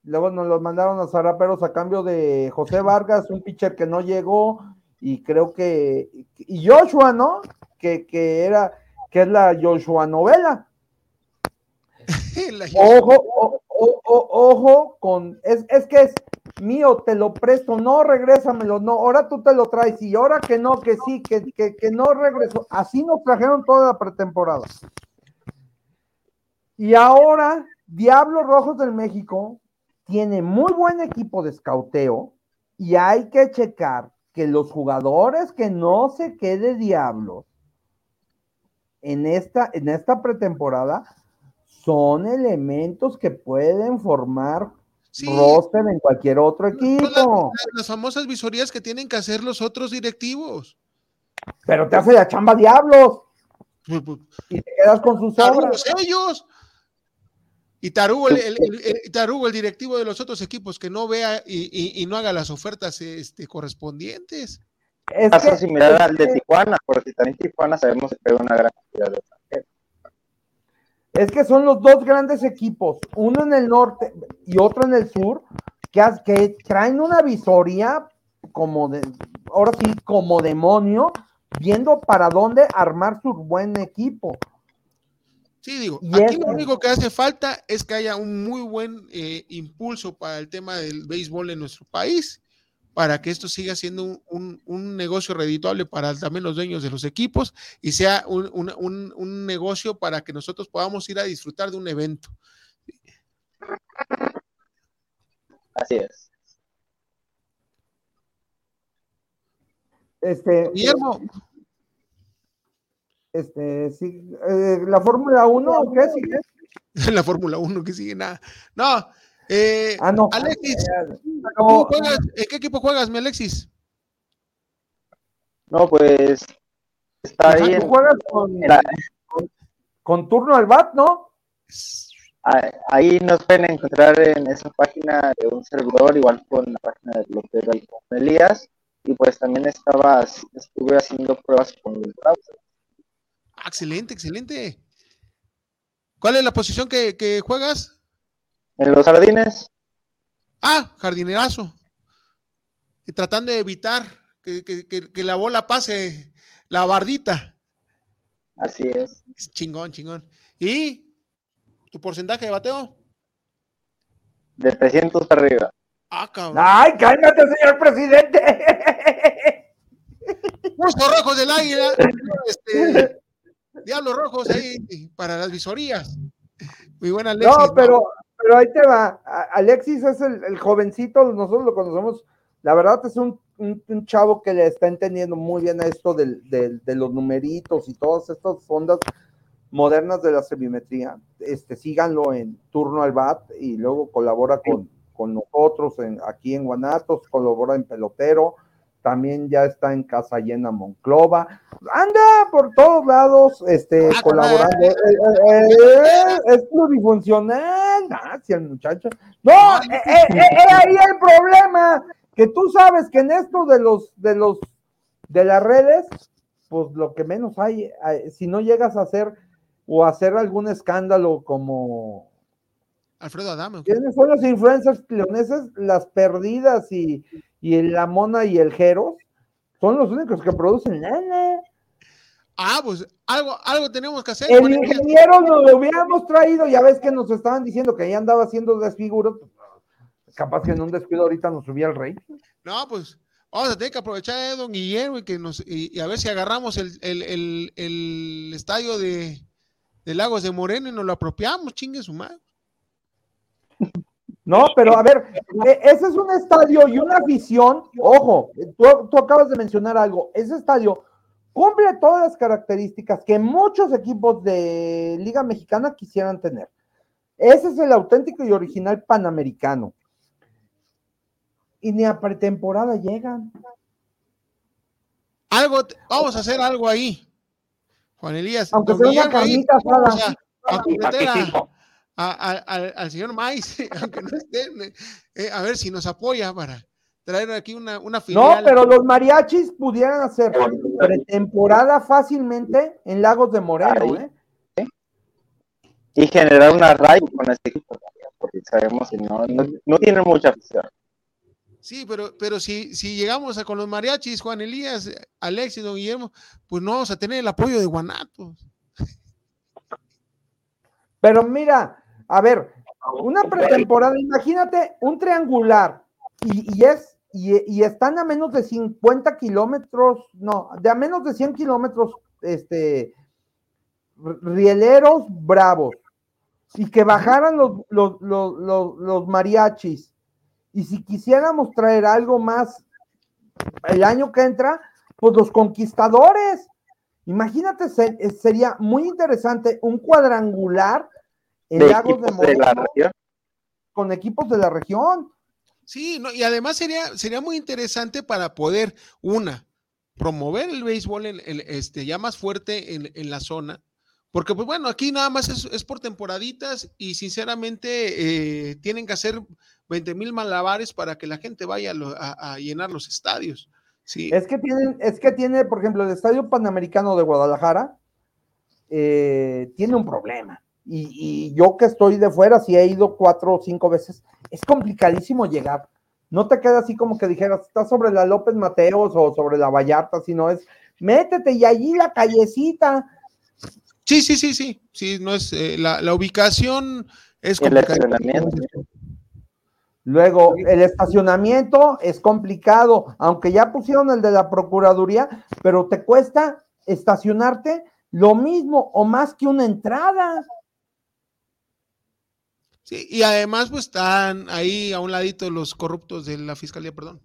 Luego nos los mandaron a Zaraperos a cambio de José Vargas, un pitcher que no llegó, y creo que, y Joshua, ¿no? Que, que era, que es la Joshua novela. La- Ojo, o- o- o- ojo con, es, es que es mío, te lo presto, no, regrésamelo, no, ahora tú te lo traes, y ahora que no, que sí, que, que, que no regresó. Así nos trajeron toda la pretemporada. Y ahora, Diablos Rojos del México tiene muy buen equipo de escauteo y hay que checar que los jugadores que no se quede Diablos en esta, en esta pretemporada son elementos que pueden formar Sí, roster en cualquier otro equipo, las, las famosas visorías que tienen que hacer los otros directivos. pero te hace la chamba Diablos Pues, pues, y te quedas con sus obras. Ellos. Y Tarugo, el, el- el- el- Tarugo, el directivo de los otros equipos, que no vea y, y- y no haga las ofertas este, correspondientes. Es Caso similar es al de que- Tijuana, porque también Tijuana sabemos que pega una gran cantidad de. Es que son los dos grandes equipos, uno en el norte y otro en el sur, que, traen una visoría como de, ahora sí, como demonio, viendo para dónde armar su buen equipo. Sí, digo, Y aquí es- lo único que hace falta es que haya un muy buen eh, impulso para el tema del béisbol en nuestro país, para que esto siga siendo un, un- un negocio redituable para también los dueños de los equipos y sea un, un- un- un negocio para que nosotros podamos ir a disfrutar de un evento. Así es. Este, Guillermo, este, sí, eh, la Fórmula 1, ¿o qué sigue? la Fórmula 1 que sigue nada. No, eh, Ah, no. Alexis, Eh, ¿tú no, juegas- ¿en qué equipo juegas, mi Alexis? No, pues está ahí tú en, juegas con, en la- con turno al bat, ¿no? Ah, Ahí nos pueden encontrar en esa página de un servidor, igual con la página de López de con Elías. Y pues también estaba, estuve haciendo pruebas con el browser. Ah, excelente, excelente. ¿Cuál es la posición que, que juegas? En los jardines, Ah, jardinerazo. Y tratando de evitar que, que- que- que la bola pase la bardita. así es. Es chingón, chingón. ¿Y tu porcentaje de bateo? De 300 para arriba. Ah, cabrón. ¡Ay, cálmate, señor presidente! Los rojos del águila. Este, diablos rojos ahí para las visorías. Muy buena Alexis. No, pero, pero ahí te va. Alexis es el, el jovencito, nosotros lo conocemos. La verdad es un, un- un chavo que le está entendiendo muy bien a esto del- del- de los numeritos y todas estas ondas modernas de la semimetría. Este, síganlo en turno al bat y luego colabora con, con nosotros en, aquí en Guanatos, colabora en Pelotero, también ya está en Casa Llena Monclova, anda por todos lados, este, Ah, colaborando. caray. Eh, eh, eh, es plurifuncional, ah, sí, el muchacho. No, eh, eh, eh, eh, ahí el problema, que tú sabes que en esto de los, de los, de las redes, pues lo que menos hay, eh, si no llegas a hacer o a hacer algún escándalo como Alfredo Adame. ¿Quiénes son los influencers leoneses? Las perdidas y, y la mona y el Jeros son los únicos que producen lana. Ah, pues algo, algo tenemos que hacer. El ingeniero nos lo hubiéramos traído, ya ves que nos estaban diciendo que ya andaba haciendo desfiguros. Capaz que en un descuido ahorita nos subía el rey. No, pues vamos a tener que aprovechar a don Guillermo y, que nos, y, y a ver si agarramos el, el, el, el estadio de, de Lagos de Moreno y nos lo apropiamos, chingue su madre. No, pero a ver, e- ese es un estadio y una afición. Ojo, tú, tú acabas de mencionar algo. Ese estadio cumple todas las características que muchos equipos de Liga Mexicana quisieran tener. Ese es el auténtico y original panamericano. Y ni a pretemporada llegan. Algo, vamos a hacer algo ahí. Juan Elías, Aunque sea una carnita asada. A, a al- al señor Mais, aunque no esté, eh, a ver si nos apoya para traer aquí una, una No, filial. pero los mariachis pudieran hacer pretemporada fácilmente en Lagos de Moreno. ¿eh? Y generar una raíz con este equipo porque sabemos que no, no, no tienen mucha afición. Sí, pero, pero si, si llegamos a con los mariachis, Juan Elías, Alexis, don Guillermo, pues no vamos a tener el apoyo de Guanatos. Pero mira, a ver, una pretemporada, imagínate un triangular y, y es y, y están a menos de 50 kilómetros, no, de a menos de 100 kilómetros, este, rieleros bravos, y que bajaran los, los, los, los, mariachis, y si quisiéramos traer algo más el año que entra, pues los conquistadores. Imagínate, se- sería muy interesante un cuadrangular en De Lagos de equipos de la Moreno región. con equipos de la región. Sí, no, y además sería, sería muy interesante para poder, una, promover el béisbol en, en- este, ya más fuerte en, en la zona, porque pues bueno, aquí nada más es, es por temporaditas y sinceramente eh, tienen que hacer 20 mil malabares para que la gente vaya a, lo- a- a llenar los estadios. Sí, Es que tienen, es que tiene, por ejemplo, el Estadio Panamericano de Guadalajara eh, tiene un problema. Y, y yo que estoy de fuera, si he ido cuatro o cinco veces, es complicadísimo llegar. No te queda así como que dijeras, estás sobre la López Mateos o sobre la Vallarta, sino es, métete y allí la callecita. sí, sí, sí, sí, sí, no es, eh, la, la ubicación es complicada. estacionamiento. Luego, el estacionamiento es complicado, aunque ya pusieron el de la Procuraduría, pero te cuesta estacionarte lo mismo o más que una entrada. Sí, y además pues están ahí a un ladito los corruptos de la fiscalía, perdón.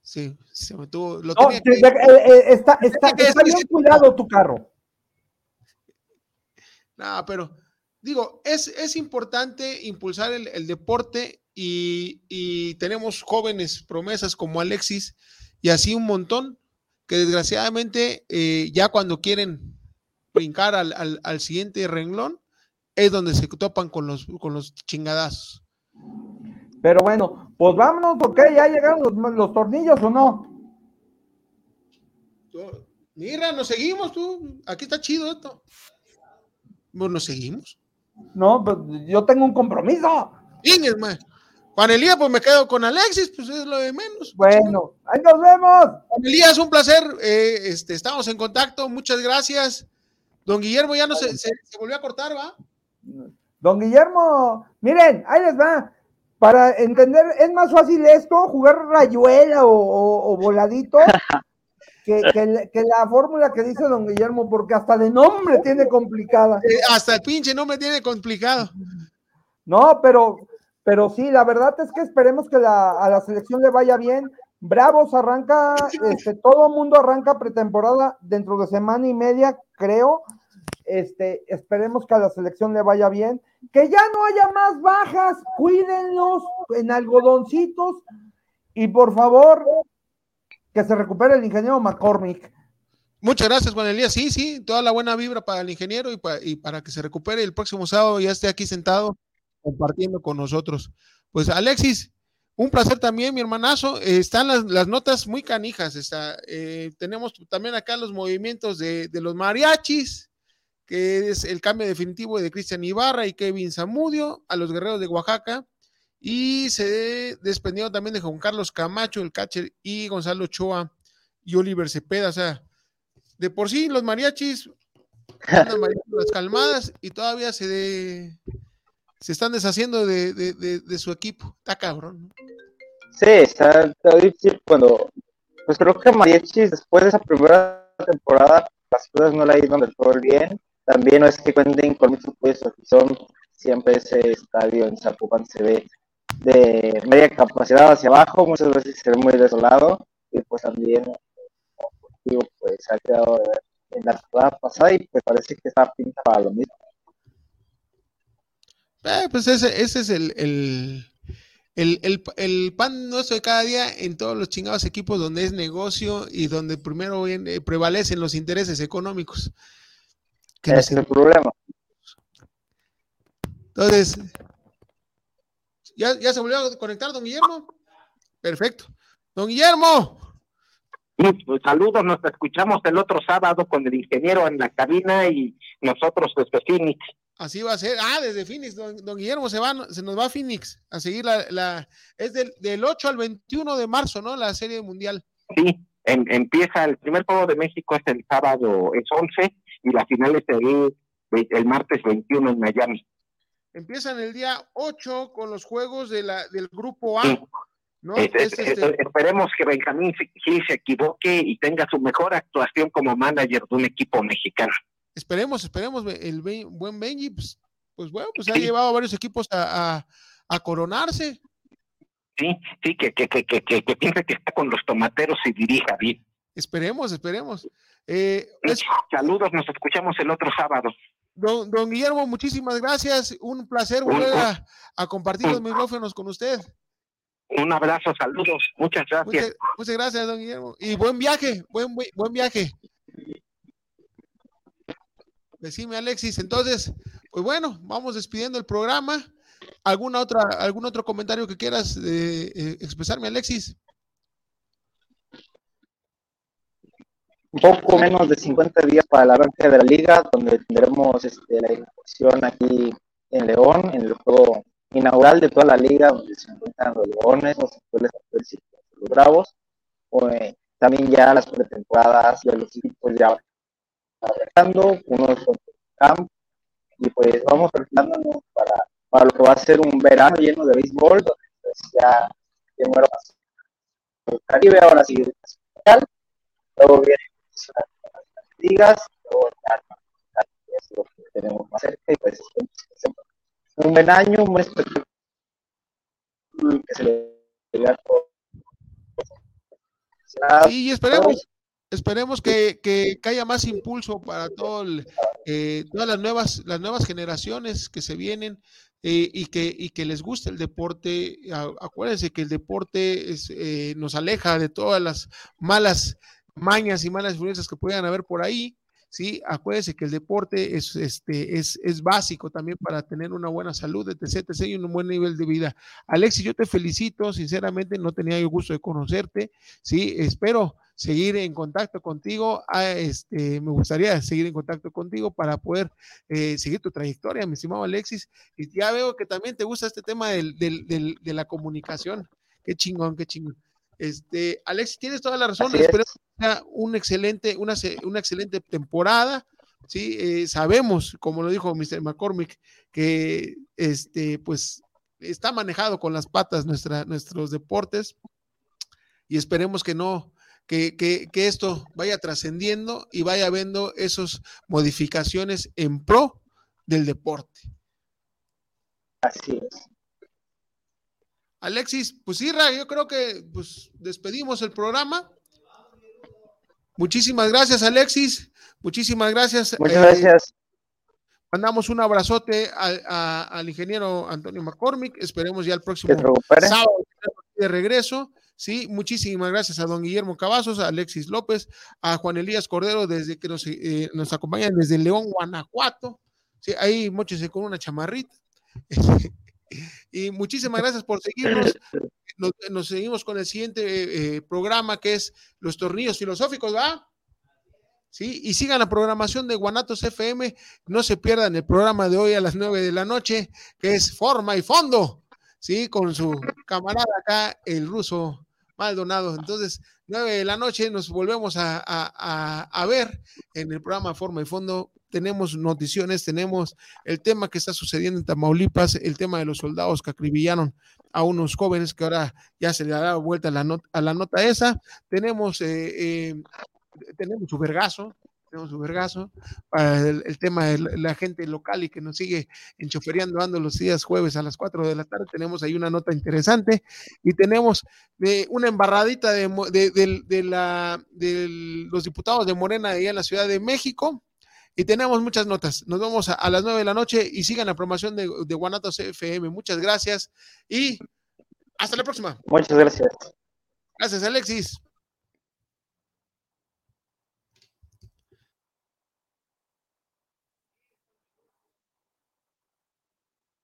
Sí, se me tuvo, lo No, tenía te- que- eh, eh, está, está- que está bien cuidado tu carro. No, pero digo, es, es importante impulsar el, el deporte y, y tenemos jóvenes promesas como Alexis y así un montón que desgraciadamente eh, ya cuando quieren brincar al, al- al siguiente renglón es donde se topan con los, con los chingadazos. Pero bueno, pues vámonos, porque ya llegaron los, los tornillos o no. Mira, nos seguimos tú. Aquí está chido esto. Pues nos seguimos. No, pues yo tengo un compromiso. Inges, ma. Juan Elías, pues me quedo con Alexis, pues es lo de menos. Bueno, ahí nos vemos. Juan Elías, un placer. eh, este, estamos en contacto. Muchas gracias. Don Guillermo ya no se, se- se volvió a cortar, ¿va? Don Guillermo, miren, ahí les va. Para entender, es más fácil esto, jugar rayuela o, o- o voladito, que, que la- que la fórmula que dice don Guillermo, porque hasta de nombre tiene complicada. Eh, hasta el pinche no me tiene complicado. No, pero, pero sí, la verdad es que esperemos que la- a la selección le vaya bien. Bravos arranca, este, todo mundo arranca pretemporada dentro de semana y media, creo. Este, esperemos que a la selección le vaya bien. Que ya no haya más bajas, cuídenlos en algodoncitos y por favor que se recupere el ingeniero McCormick. Muchas gracias, Juan Elías. Sí, sí, toda la buena vibra para el ingeniero y, pa- y para que se recupere el próximo sábado ya esté aquí sentado compartiendo con nosotros. Pues Alexis, un placer también, mi hermanazo. Están las, las notas muy canijas. Está, eh, tenemos también acá los movimientos de, de los mariachis, que es el cambio definitivo de Cristian Ibarra y Kevin Zamudio a los guerreros de Oaxaca. Y se desprendió también de Juan Carlos Camacho, el catcher, y Gonzalo Ochoa y Oliver Cepeda. O sea, de por sí los mariachis andan las calmadas y todavía se de- se están deshaciendo de, de- de- de su equipo. Está cabrón. Sí, está, está difícil cuando, pues creo que Mariachis después de esa primera temporada las cosas no le ido del todo bien. También no es que cuenten con mucho apoyo de su afición, siempre ese estadio en Zapopan se ve de media capacidad hacia abajo, muchas veces se ve muy desolado y pues también pues ha quedado en la temporada pasada y pues parece que está pinta para lo mismo. Eh, pues ese, ese es el, el, el, el- pan nuestro de cada día en todos los chingados equipos donde es negocio y donde primero viene- prevalecen los intereses económicos. Que es el problema. Entonces, ¿ya, ¿ya se volvió a conectar, don Guillermo? Perfecto. Don Guillermo, Pues, saludos, nos escuchamos el otro sábado con el ingeniero en la cabina y nosotros desde Phoenix. así va a ser. Ah, desde Phoenix, don, don Guillermo se, va, se nos va a Phoenix a seguir la... la es del, del 8 al 21 de marzo, ¿no? La serie mundial. Sí, em- empieza el primer juego de México es el sábado, es 11 y la final es el, el martes 21 en Miami. Empiezan el día 8 con los juegos de la, del grupo A, Sí. ¿no? Es- Es, es- este, es- esperemos que Benjamín sí- sí se equivoque y tenga su mejor actuación como manager de un equipo mexicano. esperemos, esperemos, el Ben- buen Benji, pues, pues bueno, pues ha llevado a varios equipos a, a- a coronarse. Sí, sí, que, que, que, que, que, que piense que está con los tomateros y dirija bien. Esperemos, esperemos. Eh, es- Saludos, nos escuchamos el otro sábado. don, don Guillermo, muchísimas gracias. Un placer volver a, a compartir los micrófonos con usted. Un abrazo, saludos, muchas gracias. Muchas, muchas gracias, don Guillermo. Y buen viaje, buen, buen, buen viaje. Decime, Alexis. Entonces, pues bueno, vamos despidiendo el programa. ¿Alguna otra, algún otro comentario que quieras eh, eh, expresarme, Alexis? Un poco menos de 50 días para el arranque de la liga, donde tendremos este, la inauguración aquí en León, en el juego inaugural de toda la liga, donde se encuentran los Leones, los actuales los Bravos. Pues, también ya las pretemporadas de los equipos ya arrancando, unos con camp, y pues vamos preparándonos para, para lo que va a ser un verano lleno de béisbol, donde pues, ya primero el Caribe, ahora sigue el luego viene luego ya es lo que tenemos más cerca y pues un buen año, un buen espectáculo que se le. Sí, y esperemos, esperemos que, que, haya más impulso para todo el, eh, todas las nuevas, las nuevas generaciones que se vienen eh, y, que, y que les guste el deporte. Acuérdense que el deporte es, eh, nos aleja de todas las malas mañas y malas influencias que puedan haber por ahí. Sí, acuérdense que el deporte es, este, es, es básico también para tener una buena salud, etc, etc, y un buen nivel de vida. Alexis, yo te felicito, sinceramente, no tenía el gusto de conocerte, sí, espero seguir en contacto contigo. Ah, este, me gustaría seguir en contacto contigo para poder eh, seguir tu trayectoria, mi estimado Alexis. Y ya veo que también te gusta este tema del, del, del, de la comunicación. Qué chingón, qué chingón. Este, Alexis, tienes toda la razón. Espero que sea un excelente, una, una excelente temporada. Sí, eh, sabemos, como lo dijo Mr. McCormick, que este, pues está manejado con las patas nuestra, nuestros deportes y esperemos que no, que, que, que esto vaya trascendiendo y vaya viendo esas modificaciones en pro del deporte. Así es. Alexis, pues Irra, yo creo que pues despedimos el programa. Muchísimas gracias, Alexis. Muchísimas gracias. Muchas eh, gracias. Mandamos un abrazote a, a, al ingeniero Antonio McCormick. Esperemos ya el próximo sábado de regreso. Sí, muchísimas gracias a don Guillermo Cavazos, a Alexis López, a Juan Elías Cordero, desde que nos, eh, nos acompañan desde León, Guanajuato. Sí, ahí mochese con una chamarrita. y muchísimas gracias por seguirnos. Nos, nos seguimos con el siguiente eh, programa que es los tornillos filosóficos, ¿va? Sí, y sigan la programación de Guanatos FM. No se pierdan el programa de hoy a las nueve de la noche, que es Forma y Fondo, sí, con su camarada acá, el ruso Maldonado. Entonces, nueve de la noche nos volvemos a, ver en el programa Forma y Fondo. Tenemos noticiones, tenemos el tema que está sucediendo en Tamaulipas, el tema de los soldados que acribillaron a unos jóvenes que ahora ya se le ha dado vuelta a la, a nota esa. Tenemos, eh, eh, tenemos su vergazo, tenemos su vergazo, para el, el, tema de la gente local y que nos sigue enchoferiando ando los días jueves a las 4 de la tarde. Tenemos ahí una nota interesante y tenemos eh, una embarradita de, de, de, de la, los diputados de Morena allá en la Ciudad de México. Y tenemos muchas notas. Nos vemos a, a las 9 de la noche y sigan la promoción de, de Guanatos FM. Muchas gracias y hasta la próxima. Muchas gracias. Gracias, Alexis.